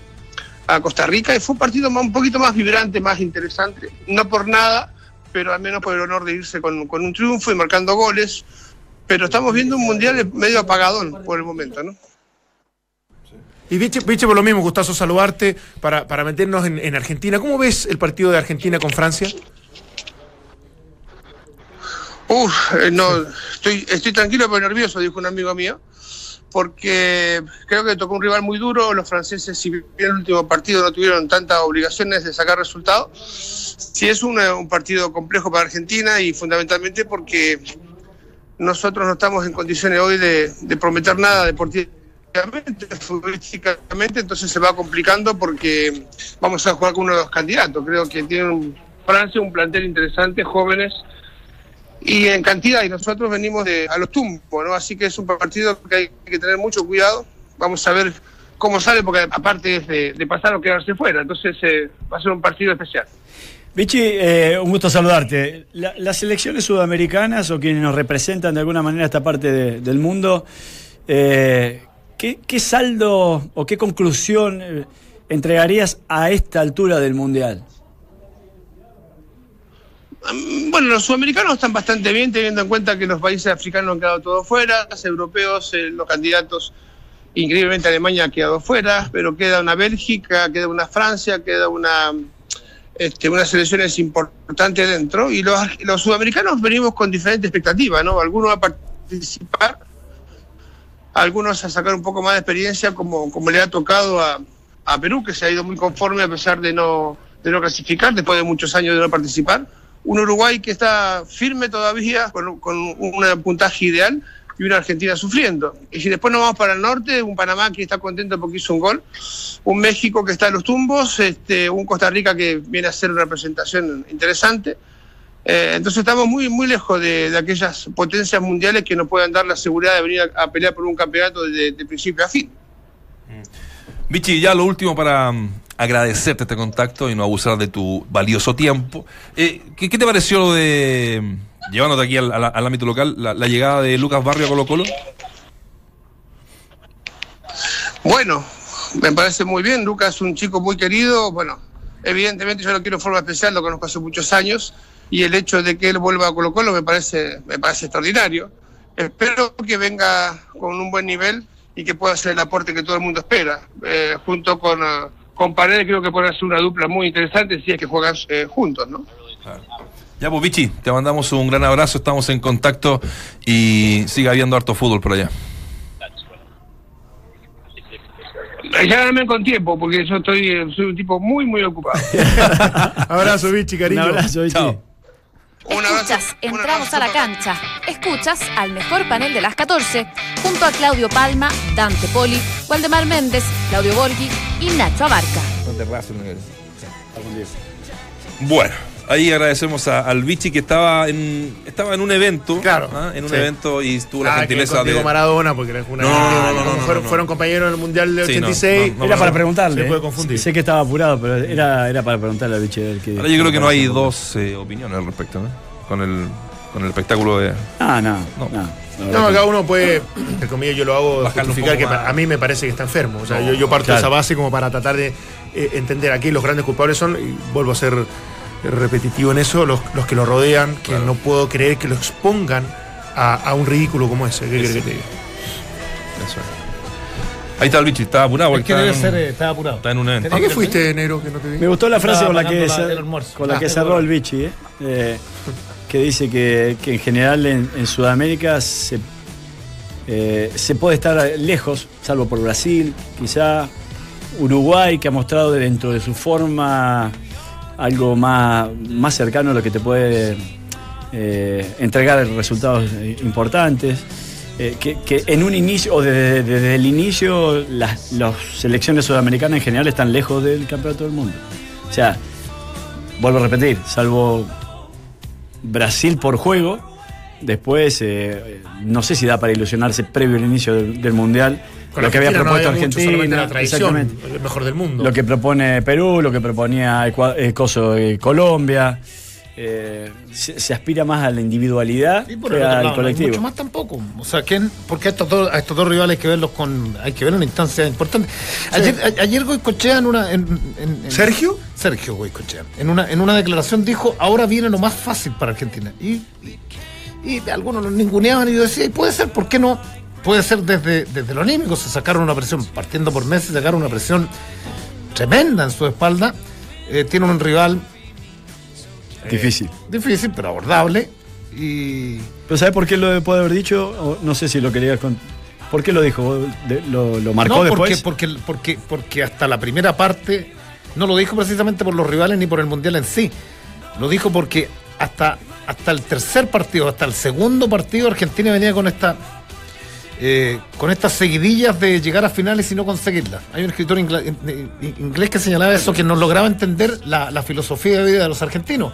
a Costa Rica y fue un partido más- un poquito más vibrante, más interesante. No por nada, pero al menos por el honor de irse con, con un triunfo y marcando goles. Pero estamos viendo un mundial medio apagadón por el momento, ¿no? Y Vichy, por lo mismo, gustazo saludarte para, para meternos en, en Argentina. ¿Cómo ves el partido de Argentina con Francia? Uf, eh, no, estoy, estoy tranquilo pero nervioso, dijo un amigo mío, porque creo que tocó un rival muy duro. Los franceses, si bien el último partido no tuvieron tantas obligaciones de sacar resultados, sí es un, eh, partido complejo para Argentina y fundamentalmente porque nosotros no estamos en condiciones hoy de, de prometer nada deportivamente, futbolísticamente, entonces se va complicando porque vamos a jugar con uno de los candidatos. Creo que tiene un, Francia un plantel interesante, jóvenes y en cantidad, y nosotros venimos de, a los tumbos, ¿no? Así que es un partido que hay que tener mucho cuidado. Vamos a ver cómo sale, porque aparte es de, pasar o quedarse fuera, entonces eh, va a ser un partido especial. Vichy, eh, un gusto saludarte. La- las elecciones sudamericanas o quienes nos representan de alguna manera esta parte de- del mundo, eh, ¿qué, saldo o qué conclusión eh, entregarías a esta altura del Mundial? Bueno, los sudamericanos están bastante bien, teniendo en cuenta que los países africanos han quedado todos fuera, los europeos, eh, los candidatos, increíblemente Alemania ha quedado fuera, pero queda una Bélgica, queda una Francia, queda una este, unas selecciones importantes dentro, y los, los sudamericanos venimos con diferentes expectativas, ¿no? Algunos a participar, algunos a sacar un poco más de experiencia, como, como le ha tocado a, a Perú, que se ha ido muy conforme a pesar de no, de no clasificar, después de muchos años de no participar. Un Uruguay que está firme todavía, con, con un puntaje ideal, y una Argentina sufriendo. Y si después nos vamos para el norte, un Panamá que está contento porque hizo un gol, un México que está en los tumbos, este, un Costa Rica que viene a hacer una representación interesante. Eh, entonces estamos muy, muy lejos de, de aquellas potencias mundiales que nos puedan dar la seguridad de venir a, a pelear por un campeonato de, de principio a fin. Vichy, ya lo último para mm, agradecerte este contacto y no abusar de tu valioso tiempo. Eh, ¿qué, qué te pareció lo de, mm, llevándote aquí al, al- al ámbito local, la, la llegada de Lucas Barrio a Colo Colo? Bueno, me parece muy bien. Lucas es un chico muy querido. Bueno, evidentemente yo lo quiero de forma especial, lo conozco hace muchos años. Y el hecho de que él vuelva a Colo Colo me parece, me parece extraordinario. Espero que venga con un buen nivel y que pueda hacer el aporte que todo el mundo espera. Eh, junto con, eh, con Paredes creo que puede ser una dupla muy interesante si es que juegan eh, juntos, ¿no? Ya, pues Vichy, te mandamos un gran abrazo, estamos en contacto y siga habiendo harto fútbol por allá. Eh, Llámame con tiempo, porque yo estoy, eh, soy un tipo muy, muy ocupado. abrazo, Vichy, cariño. Un abrazo, Vichy. Chao. Escuchas, entramos a la cancha. Escuchas al mejor panel de las 14, junto a Claudio Palma, Dante Poli, Waldemar Méndez, Claudio Borghi y Nacho Abarca. Bueno, ahí agradecemos a- al Vichy que estaba en, estaba en un evento. Claro, ¿ah? En un sí. evento y tuvo la Ah, que gentileza de. Maradona, porque era una No, no, no, no, no, fueron, no. fueron compañeros en el Mundial del Sí, no, 86. no, no, Era no, para no. preguntarle. Se puede eh. confundir. Sé que estaba apurado, pero era, era para preguntarle a Vichy. qué- Ahora yo creo que no hay dos eh, opiniones al respecto, ¿no? Con el, con el espectáculo de. Ah, no, No. no. cada uno puede, entre comillas, yo lo hago justificar que más. a mí me parece que está enfermo. O sea, No, yo, yo parto claro. de esa base como para tratar de eh, entender aquí los grandes culpables son, y vuelvo a ser repetitivo en eso, los, los que lo rodean, que no puedo creer que lo expongan a, a un ridículo como ese. ¿Qué querés que te diga? Eso es. Ahí está el Vichy, está apurado. Es que está debe en- ser, eh, estaba apurado. Está en un evento. ¿A qué fuiste enero que no te vi? Me gustó la frase Estaba con la que, la- el con la Ah, que cerró el Vichy, ¿eh? Eh, que dice que, que en general en, en Sudamérica se, eh, se puede estar lejos, salvo por Brasil, quizá Uruguay, que ha mostrado dentro de su forma algo más, más cercano a lo que te puede eh, entregar resultados importantes. Eh, que, en un inicio, o desde, desde el inicio, las, selecciones sudamericanas en general están lejos del campeonato del mundo. O sea, vuelvo a repetir, salvo Brasil por juego, después eh, no sé si da para ilusionarse previo al inicio del Mundial. Con lo que había no propuesto había mucho, solamente Argentina, la el mejor del mundo. Lo que propone Perú, lo que proponía eh, Coso, eh, Colombia. eh, se, se aspira más a la individualidad Y por que el otro al no colectivo. mucho más tampoco. O sea, ¿quién? Porque a estos dos, a estos dos rivales hay que verlos con. Hay que verlos en una instancia importante. Ayer, a- ayer Goicochea en una. En, en- en- ¿Sergio? Sergio Goicochea. En una, en una declaración dijo: ahora viene lo más fácil para Argentina. Y, y, y algunos lo ninguneaban y yo decía: y puede ser, ¿por qué no? Puede ser desde, desde lo anímico. Se sacaron una presión, partiendo por meses, sacaron una presión tremenda en su espalda. Eh, tiene un rival Difícil. difícil, pero abordable. Y. ¿Pero sabes por qué lo puede haber dicho? O no sé si lo querías con... ¿Por qué lo dijo? ¿Lo, lo marcó no, después? Porque, porque, porque, porque hasta la primera parte no lo dijo precisamente por los rivales ni por el mundial en sí. Lo dijo porque hasta, hasta el tercer partido, hasta el segundo partido, Argentina venía con esta. Eh, con estas seguidillas de llegar a finales y no conseguirlas. Hay un escritor inglés que señalaba eso, que no lograba entender la, la filosofía de vida de los argentinos.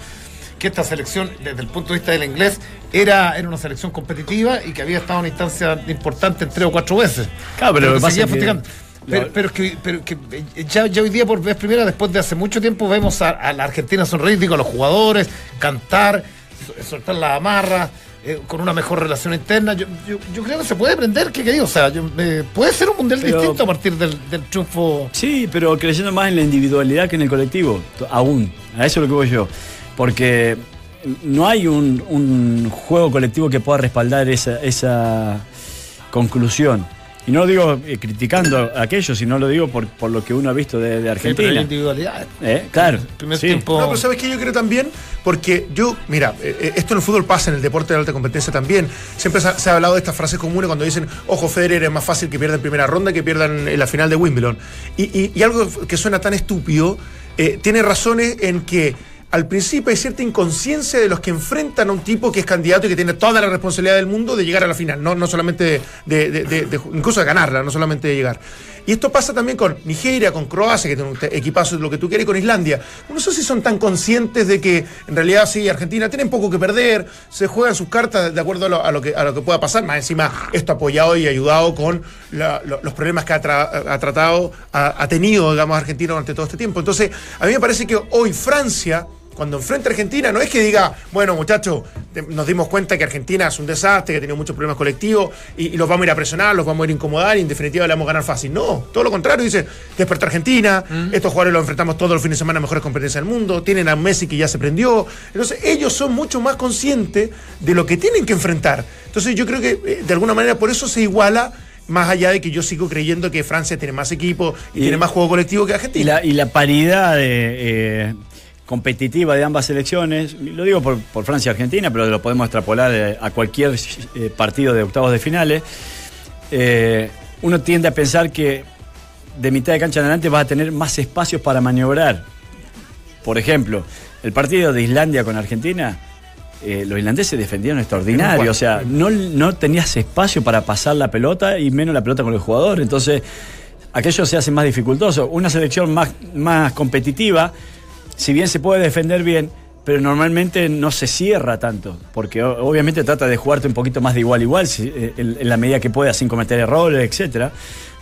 Que esta selección, desde el punto de vista del inglés, era, era una selección competitiva y que había estado en instancia importante en tres o cuatro veces. Claro, pero pasa seguía es que- fustigando. Pero, pero que, pero que eh, ya, ya hoy día por vez primera, después de hace mucho tiempo, vemos a, a la Argentina sonreír, digo, a los jugadores, cantar, so- soltar la amarra, eh, con una mejor relación interna. Yo, yo, yo creo que se puede aprender, que querido, o sea, yo- eh, puede ser un mundial Pero- distinto a partir del, del triunfo. Sí, pero creyendo más en la individualidad que en el colectivo, aún. A eso es lo que voy yo. Porque no hay un, un juego colectivo que pueda respaldar esa, esa conclusión. Y no lo digo eh, criticando a aquellos, sino lo digo por, por lo que uno ha visto de, de Sí, pero Argentina. la individualidad. Eh, Claro. Primer sí. tiempo. No, pero ¿sabes qué? Yo creo también, porque yo, mira, eh, eh, esto en el fútbol pasa, en el deporte de alta competencia también. Siempre se ha, se ha hablado de estas frases comunes cuando dicen, ojo, Federer es más fácil que pierda en primera ronda que pierdan en la final de Wimbledon. Y, y- y algo que suena tan estúpido, eh, tiene razones en que al principio hay cierta inconsciencia de los que enfrentan a un tipo que es candidato y que tiene toda la responsabilidad del mundo de llegar a la final, no, no solamente de, incluso de ganarla, no solamente de llegar. Y esto pasa también con Nigeria, con Croacia, que tiene un equipazo de lo que tú quieres, y con Islandia. No sé si son tan conscientes de que en realidad sí, Argentina tienen poco que perder, se juegan sus cartas de acuerdo a lo, a lo que, a lo que pueda pasar, más encima esto apoyado y ayudado con la- lo- los problemas que ha tratado, ha, ha tenido, digamos, Argentina durante todo este tiempo. Entonces, a mí me parece que hoy Francia cuando enfrenta a Argentina, no es que diga, bueno, muchachos, nos dimos cuenta que Argentina es un desastre, que ha tenido muchos problemas colectivos y, y los vamos a ir a presionar, los vamos a ir a incomodar y en definitiva le vamos a ganar fácil. No, todo lo contrario, dice, despertar Argentina, estos jugadores los enfrentamos todos los fines de semana a mejores competencias del mundo, tienen a Messi que ya se prendió. Entonces, ellos son mucho más conscientes de lo que tienen que enfrentar. Entonces, yo creo que eh, de alguna manera por eso se iguala. Más allá de que yo sigo creyendo que Francia tiene más equipo y, Y- tiene más juego colectivo que Y Argentina. la, y la paridad de, eh, competitiva de ambas selecciones, lo digo por, por Francia y Argentina, pero lo podemos extrapolar eh, a cualquier eh, partido de octavos de finales, eh, uno tiende a pensar que de mitad de cancha en adelante vas a tener más espacios para maniobrar. Por ejemplo, el partido de Islandia con Argentina, eh, los islandeses defendieron extraordinario, o sea, no, no tenías espacio para pasar la pelota y menos la pelota con el jugador, entonces aquello se hace más dificultoso. Una selección más, más competitiva, si bien se puede defender bien, pero normalmente no se cierra tanto, porque obviamente trata de jugarte un poquito más de igual a igual, eh, en, la medida que pueda, sin cometer errores, etcétera.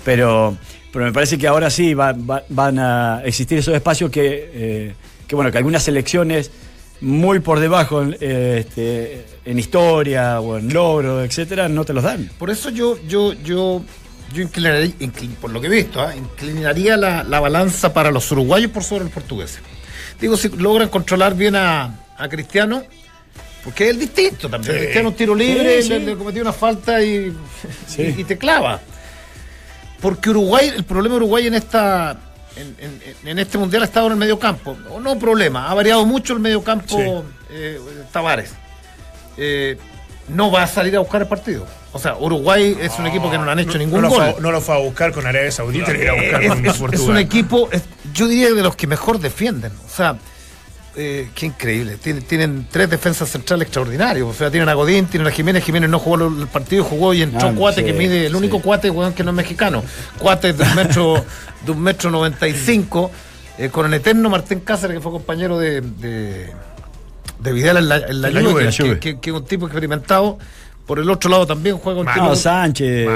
Pero, pero me parece que ahora sí va- va- van a existir esos espacios que, eh, que, bueno, que algunas selecciones muy por debajo en, eh, este, en historia o en logro, etcétera, no te los dan. Por eso yo, yo, yo, yo inclinaría, inclin- por lo que he visto, ¿ah? inclinaría la, la balanza para los uruguayos por sobre los portugueses. Digo, si logran controlar bien a, a Cristiano, porque es el distinto también. Sí. Cristiano un tiro libre, Sí, sí. le, le cometió una falta y, y, y te clava. Porque Uruguay, el problema de Uruguay en esta en, en- en este mundial ha estado en el medio campo. O no problema, ha variado mucho el medio campo eh, Tavares. Eh, no va a salir a buscar el partido. O sea, Uruguay es un equipo que no le han hecho ningún no lo gol. fue, no lo fue a buscar con Arabia Saudita, le iba a buscar es, con es- Portugal. es un equipo, es- yo diría de los que mejor defienden. O sea, eh, qué increíble. Tienen, tienen tres defensas centrales extraordinarios. O sea, tienen a Godín, tienen a Jiménez. Jiménez no jugó el partido, jugó y entró Ah, Cuate, sí, que mide, el único Cuate weón, que no es mexicano. Cuate de un metro, de un metro noventa y cinco, eh, con el eterno Martín Cáceres, que fue compañero de, de, de Vidal en la, en la En la Juve, Juve, la que, Juve. que- que es un tipo experimentado. Por el otro lado también juega un tipo... Sánchez.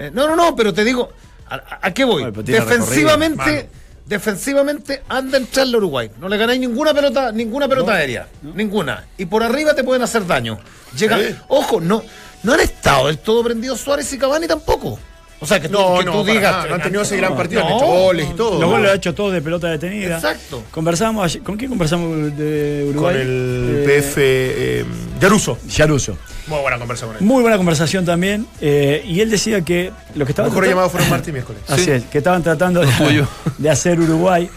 Eh, no, no, no, pero te digo, ¿a, a qué voy? Defensivamente, defensivamente anda a entrarle a Uruguay. No le ganáis ninguna pelota, ninguna pelota aérea. Ninguna. Y por arriba te pueden hacer daño. Llega, ojo, no, no han estado del todo prendidos Suárez y Cavani tampoco. O sea, que tú, No, que no, tú digas. nada, no han tenido ese gran partido, han No. hecho goles y todo. Los goles lo ha hecho todo de pelota detenida. Exacto. Conversamos ayer- ¿Con quién conversamos de Uruguay? Con el Eh, PF eh, Yaruso. Yaruso. Muy buena conversa con él. Muy buena conversación también. eh, y él decía que lo que estaba Mejor tratando- llamado fueron martes y miércoles. Así Sí. es, que estaban tratando de hacer Uruguay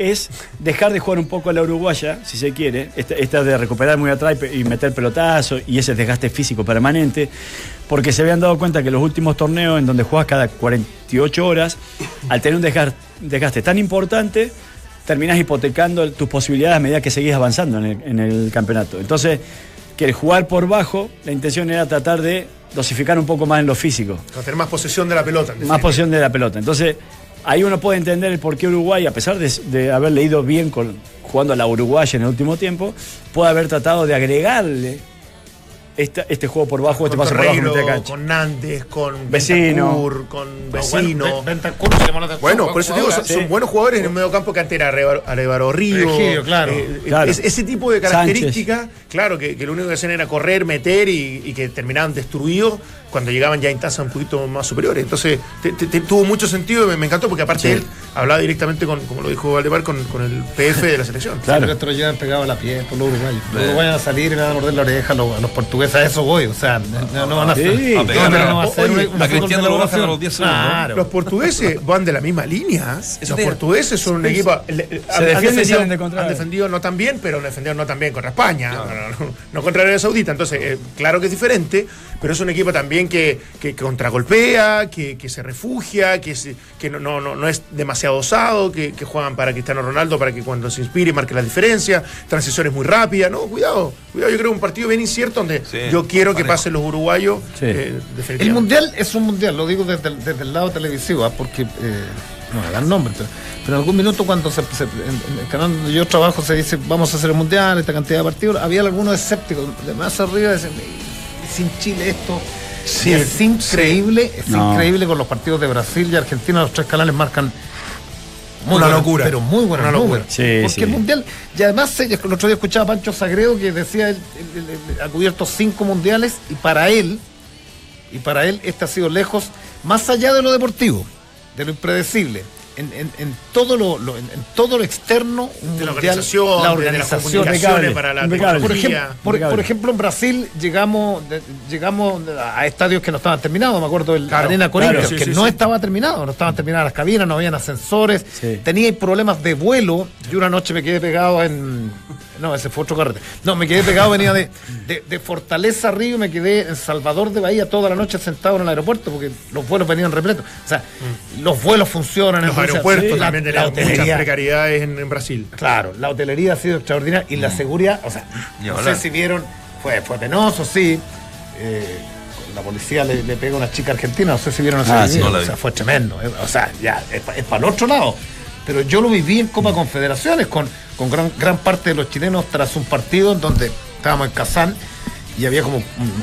es dejar de jugar un poco a la uruguaya, si se quiere, esta, esta de recuperar muy atrás y meter pelotazos y ese desgaste físico permanente, porque se habían dado cuenta que los últimos torneos en donde juegas cada 48 horas, al tener un desgaste tan importante, terminás hipotecando tus posibilidades a medida que seguís avanzando en el, en el campeonato. Entonces, que el jugar por bajo, la intención era tratar de dosificar un poco más en lo físico Para tener más posesión de la pelota. más posición de la pelota. Entonces, ahí uno puede entender el por qué Uruguay, a pesar de, de haber leído bien con, jugando a la Uruguaya en el último tiempo, puede haber tratado de agregarle esta- este juego por bajo, este con paso por bajo Torreiro, de cancha. con Nández, con Vecino. Con Vecino. Bueno, por eso te digo, son, buenos jugadores en el medio campo que antes era Arevaro- Río. Claro. Eh, Claro. es- ese tipo de características, claro, que, que lo único que hacían era correr, meter y, y que terminaban destruidos cuando llegaban ya en tasas un poquito más superiores. Entonces, te- te- te- tuvo mucho sentido y me, me encantó porque aparte Sí. él hablaba directamente con, como lo dijo Valdemar, con, con el PF de la selección. Claro. Pero esto lo llevan pegado a la piel por los uruguayos. Los uruguayos van a salir y van a morder la oreja a los, a los portugueses. A eso voy. O sea, no, no van a Sí, a no, pegar, pero no va a oye, a Cristiano lo los 10 segundos, ¿no? Claro. Los portugueses van de la misma línea. Los portugueses son un equipo. han defienden de contra. Han defendido no tan bien, pero han defendido no tan bien contra España. No, no, no, no contra Arabia Saudita. Entonces, eh, claro que es diferente, pero es un equipo también que, que contragolpea, que, que se refugia, que, se- que no, no, no, no es demasiado osado, que, que juegan para Cristiano Ronaldo para que cuando se inspire marque la diferencia. Transiciones muy rápidas. No, cuidado. Cuidado, yo creo que un partido bien incierto donde Sí, yo quiero que pasen los uruguayos. Sí. eh, El mundial es un mundial, lo digo desde el, desde el lado televisivo, ¿ah? porque. eh, no me dan nombre, pero, pero en algún minuto cuando se, se- en, en el canal donde yo trabajo se dice vamos a hacer el mundial, esta cantidad de partidos, había algunos escépticos, de más arriba decían, "Y sin Chile esto Sí, es increíble, es No. increíble con los partidos de Brasil y Argentina, los tres canales marcan muy Una locura. Pero muy buenos Una locura. Sí, porque el mundial, y además eh, el otro día escuchaba a Pancho Sagredo que decía él- él ha cubierto cinco mundiales y para él y para él este ha sido lejos, más allá de lo deportivo, de lo impredecible, en, en- en todo lo, lo- en, en todo lo externo, un de la mundial, organización, la de las organización, comunicaciones impecable, para la por, ejemplo, por, ejemplo, en Brasil llegamos de- llegamos a estadios que no estaban terminados. Me acuerdo del Claro, Arena Corinthians, claro, sí, que sí, no sí. estaba terminado, no estaban terminadas las cabinas, no habían ascensores, Sí. tenía problemas de vuelo. Yo una noche me quedé pegado en. No, ese fue otro carrete. No, me quedé pegado, venía de, de, de Fortaleza a Río y me quedé en Salvador de Bahía toda la noche sentado en el aeropuerto porque los vuelos venían repletos. O sea, los vuelos funcionan en Los Rusia. aeropuertos Sí, la- también la tenían muchas precariedades en, en Brasil. Claro, la hotelería ha sido extraordinaria y la seguridad, o sea, no sé si vieron, fue, fue penoso, sí. Eh, la policía le, le pega a una chica argentina, no sé si vieron ese Ah, video, sí. No la o sea, fue tremendo. eh, O sea, ya, es, para el otro lado. Pero yo lo viví en Copa Confederaciones con, con gran, gran parte de los chilenos tras un partido en donde estábamos en Kazán y había como un-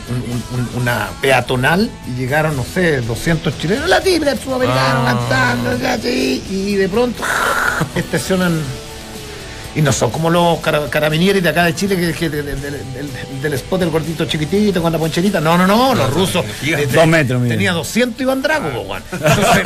un- un- una peatonal y llegaron, no sé, 200 chilenos, la tibra sudamericana, Ah. y de pronto estacionan y no son como los cara- carabinieri de acá de Chile, que, que de- de- de- del, del spot del gordito chiquitito con la poncherita. No, no, no, los rusos. Dos metros, mira. Tenía 200 Iván Drago, po, Juan. Entonces,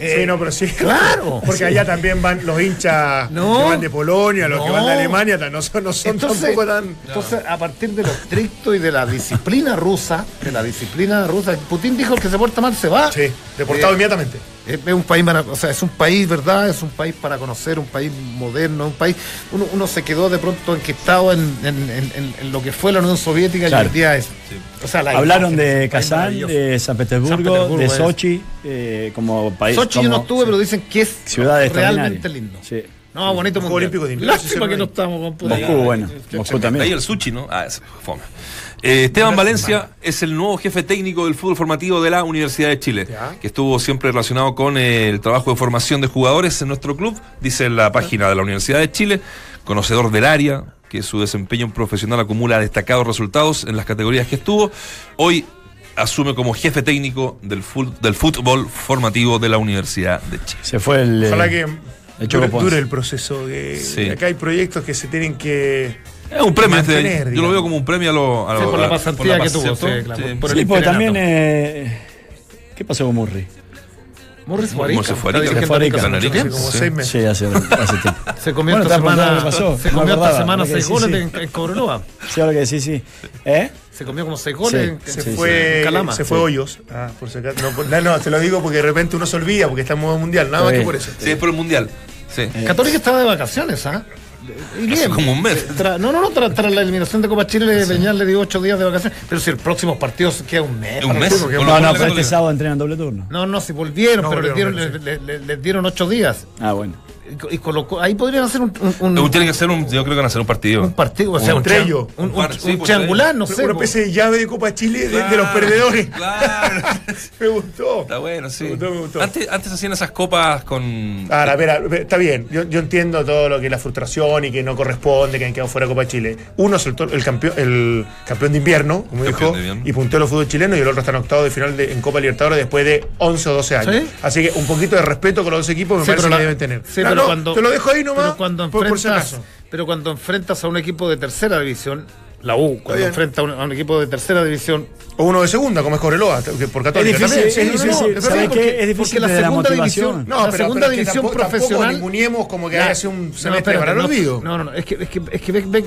eh, sí, no, pero sí. Claro. Porque Sí. allá también van los hinchas No. que van de Polonia, los que van de Alemania, no son, no son Entonces, tampoco tan. entonces, a partir de lo estricto y de la disciplina rusa, de la disciplina rusa, Putin dijo el que se porta mal se va. Sí, deportado Eh, inmediatamente. Es es un país, o sea, es un país, ¿verdad? Es un país para conocer, un país moderno, un país. Uno, uno se quedó de pronto enquistado en, en- en- en- en lo que fue la Unión Soviética Claro. y hoy día es. O sea, la Hablaron imagen de Kazán, de San Petersburgo, San Petersburgo de Sochi, eh, como país. Sochi yo no estuve, pero dicen que es Ciudades realmente lindo. Sí. No, bonito Juego olímpico de invierno, Lástima que no estamos con Moscú, bueno. Moscú también. Ahí el sushi, ¿no? Ah, es fome. Eh, Esteban Valencia es el nuevo jefe técnico del fútbol formativo de la Universidad de Chile, que estuvo siempre relacionado con eh, el trabajo de formación de jugadores en nuestro club, dice en la página de la Universidad de Chile, conocedor del área, que su desempeño profesional acumula destacados resultados en las categorías que estuvo. Hoy asume como jefe técnico del, fútbol, formativo de la Universidad de Chile. Se fue el... Ojalá que eh, el proceso. Sí. Acá hay proyectos que se tienen que es un premio, este, mantener, este, yo lo veo como un premio a lo. A lo sí, por la pasantía que tuvo. Sí, claro, sí. Por sí porque también. Eh, ¿Qué pasó con Murray? Murray se fue Se fue Como seis meses. Sí, hace, hace tiempo. Se comió bueno, esta semana. Pasó. Se comió esta semana seis goles en Cobreloa. Sí, ahora que sí, sí. ¿Eh? Se comió como seis goles. Sí, se, sí, fue, sí. Calama. se fue Hoyos. Ah, por si acaso. No, no, no, te lo digo porque de repente uno se olvida porque está en modo mundial. Nada más que por eso. Sí, es por el mundial. Sí. Católica estaba de vacaciones, ¿ah? ¿eh? Y bien, como un mes. No, no, no, tras la eliminación de Copa Chile, sí. Peñal le dio ocho días de vacaciones. Pero si el próximo partido queda un mes. Un mes. No, no, pero este sábado entrenan doble turno. No, no, si volvieron, pero les, dieron, sí. les, les, les dieron ocho días. Ah, bueno y colocó, ahí podrían hacer un, un, un tiene que hacer un yo creo que van a hacer un partido. Un partido un, un un, un, pues, triangular no sé una especie de llave de Copa Chile de, los perdedores. claro. Me gustó. Está bueno sí. Me gustó, me gustó. Antes, antes hacían esas copas con ahora espera está bien. Yo, entiendo todo lo que es la frustración y que no corresponde que han quedado fuera de Copa Chile. Uno es el, el campeón el campeón de invierno como dijo y puntero los fútbol chileno y el otro está en octavo de final de, en Copa Libertadores después de 11 o 12 años. Así que un poquito de respeto con los dos equipos me parece que deben tener pero no, cuando, te lo dejo ahí nomás. Pero cuando, enfrentas, por, pero cuando enfrentas a un equipo de tercera división, la U, cuando Bien. enfrenta a un, a un, equipo de tercera división. O uno de segunda, como es Coreloa, por Católica. Es difícil, es difícil. es difícil la segunda la división, no, la pero, segunda pero división tampoco, profesional. Como que hace un semestre no, para el no, olvido. No, no, no, es que, es que, es que ves, ves,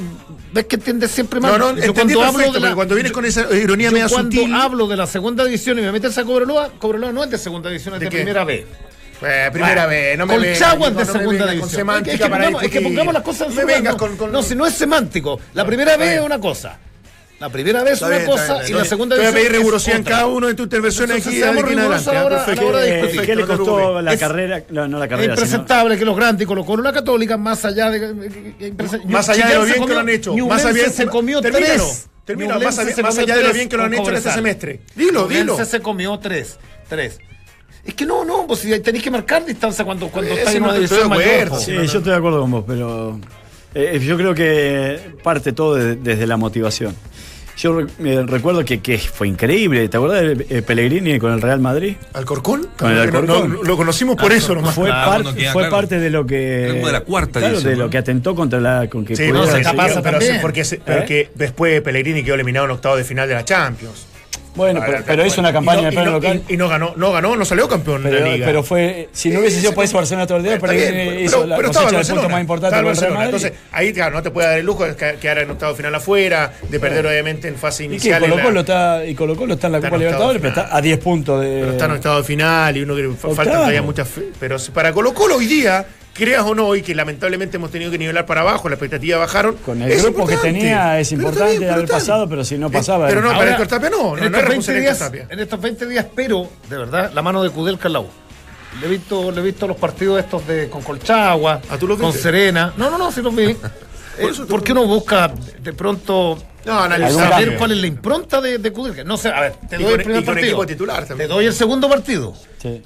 ves que entiendes siempre mal. No, no, yo cuando perfecto, hablo de la, cuando vienes yo, con esa ironía media cuando sutil. Cuando hablo de la segunda división y me metes a Cobreloa, Cobreloa no es de segunda división, es de, de primera B. Eh, primera bueno, vez, no me Colchagua vengas, de no segunda división. Con semántica es que, para pongamos, es que pongamos las cosas en no vengas no, con, con, no, si no es semántico. La primera vez es una cosa. La primera vez es una bien, cosa bien, y la segunda vez. Voy a pedir rigurosidad en cada uno de tus intervenciones Entonces, aquí. Seamos rigurosos ahora, perfecto, a eh, ¿Qué le costó la es carrera? No, no la carrera. Es impresentable sino... que los grandes y Colo Colo Católica, más allá de. Eh, eh, más allá de lo bien que lo han hecho. Más bien se comió tres. Termina, más allá de lo bien que lo han hecho en este semestre. Dilo, dilo. se comió tres. Tres. Es que no, no, pues si tenéis que marcar distancia cuando, cuando eh, estáis en una no dirección. Sí, yo estoy de acuerdo con vos, pero eh, eh, yo creo que parte todo desde la motivación. Yo recuerdo que, fue increíble. ¿Te acuerdas de eh, Pellegrini con el Real Madrid? ¿Alcorcón? Con el Alcorcón. Lo conocimos por ah, eso nomás. Fue, ah, parte de lo que. Como de la cuarta, dice, de lo que atentó contra la. Sí, no, se pasa, pero, porque, porque ¿Eh? después Pellegrini quedó eliminado en octavo de final de la Champions. Bueno, pero, pero, hizo una campaña y no, de y local. Y, no ganó, no ganó, no salió campeón pero, la liga. Pero fue, si no eh, hubiese sido eh, pues por eso Barcelona todo el día, pero, hizo la cosecha más importante el Entonces, ahí claro, no te puede dar el lujo de quedar en octavo final afuera, de perder obviamente en fase inicial. Y Colo Colo, está, y Colo está en la Copa Libertadores, pero está a 10 puntos de. Pero está en octavo final y uno que faltan todavía muchas. Pero para Colo Colo hoy día creas o no, y que lamentablemente hemos tenido que nivelar para abajo, las expectativas bajaron. Con el grupo que tenía es importante bien, haber pasado, pero si no eh, pasaba. Eh, pero no, ahora, para Héctor Tapia no, en, no estos 20 días, en estos 20 días, pero, de verdad, la mano de Kudelka en. Le he visto, le he visto los partidos estos de con Colchagua, ¿A tú lo con Serena. No, no, no, sí los vi. Eh, ¿Por, qué uno busca de pronto no, saber cuál es la impronta de, de No sé, a ver, te doy el primer partido. Te doy el segundo partido.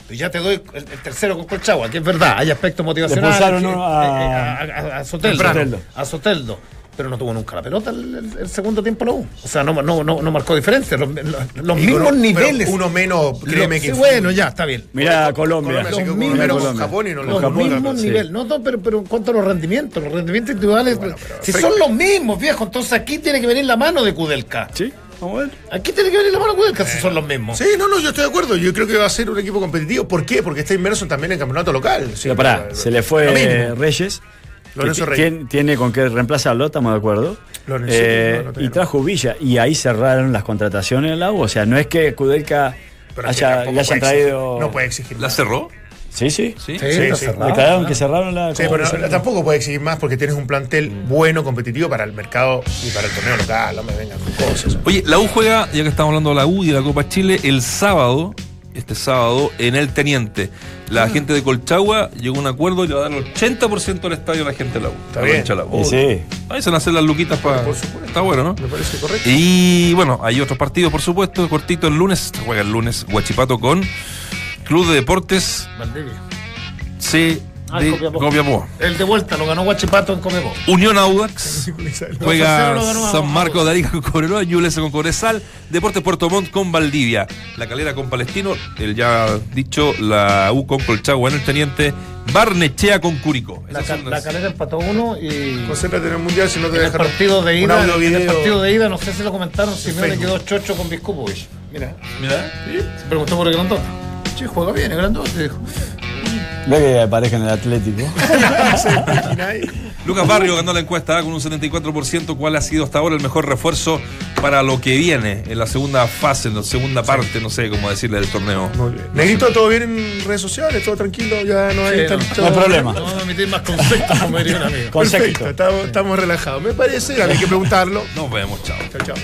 Y ya te doy el, tercero con Colchagua, que es verdad, hay aspectos motivacionales. Eh, a, eh, a, a, a, Soteldo. A Soteldo pero no tuvo nunca la pelota el, segundo tiempo la U. O sea, no, no, no, no marcó diferencia. Los, mismos niveles. Uno menos, créeme que. Sí, bueno, ya, está bien. Mira Colombia. Colombia los mismos, menos Japón y no los Japón, mismos niveles. No, no, pero, pero en cuanto a los rendimientos, los rendimientos individuales. Pues, si son los mismos, viejo, entonces aquí tiene que venir la mano de Kudelka. Sí. Vamos a ver. Aquí tiene que venir la mano Kudelka si son los mismos. Sí, no, no, yo estoy de acuerdo. Yo creo que va a ser un equipo competitivo. ¿Por qué? Porque está inmerso también en campeonato local. Sí, pará, se le fue Reyes. Lorenzo Rey. Tiene, con qué reemplazarlo, estamos de acuerdo. Lorenzo, eh, y trajo Villa. Y ahí cerraron las contrataciones en la U. O sea, no es que Kudelka haya, que le hayan traído. No puede exigir. Más. ¿La cerró? Sí, sí. Sí, sí, sí. Declararon que cerraron la. Sí, pero tampoco puede exigir más porque tienes un plantel bueno, competitivo para el mercado y para el torneo local. No me vengan con cosas. Oye, la U juega, ya que estamos hablando de la U y de la Copa Chile, el sábado este sábado en El Teniente. La ah. gente de Colchagua llegó a un acuerdo y le va a dar el 80% del estadio a la gente de la U. Está bien. Ahí se van a hacer las luquitas para. Por supuesto. Está bueno, ¿no? Me parece correcto. Y bueno, hay otros partidos, por supuesto. Cortito el lunes, juega el lunes Huachipato con Club de Deportes. Valdivia. C Ah, de Copiapó. Copiapó. El de vuelta lo ganó Guachipato en Copiapó. Unión Audax juega 2-0 lo ganó San Marcos de Arica con Cobreloa, Ñublense con Cobresal, Deportes Puerto Montt con Valdivia, La Calera con Palestino, el ya dicho, la U con Colchagua en el Teniente, Barnechea con Curicó. La, ca- son la las- calera empató uno y. Concéntrate en el mundial si no te En el partido de ida, el partido de ida, no sé si lo comentaron, Simeone Facebook. quedó chocho con Biscupovich. Mira, Mira. se preguntó por el grandote. Sí, juega bien, el grandote, dijo. Ve que aparezca en el Atlético. Lucas Barrio ganó la encuesta ¿eh? con un 74%. ¿Cuál ha sido hasta ahora el mejor refuerzo para lo que viene en la segunda fase, en la segunda parte, no sé cómo decirle, del torneo? Negrito, ¿todo bien en redes sociales? ¿Todo tranquilo? Ya no hay Sí, tanto... no hay problema. Vamos a emitir más conceptos, como diría un amigo. Perfecto, estamos, estamos relajados. Me parece, había que preguntarlo. Nos vemos, chao. Chao, chao.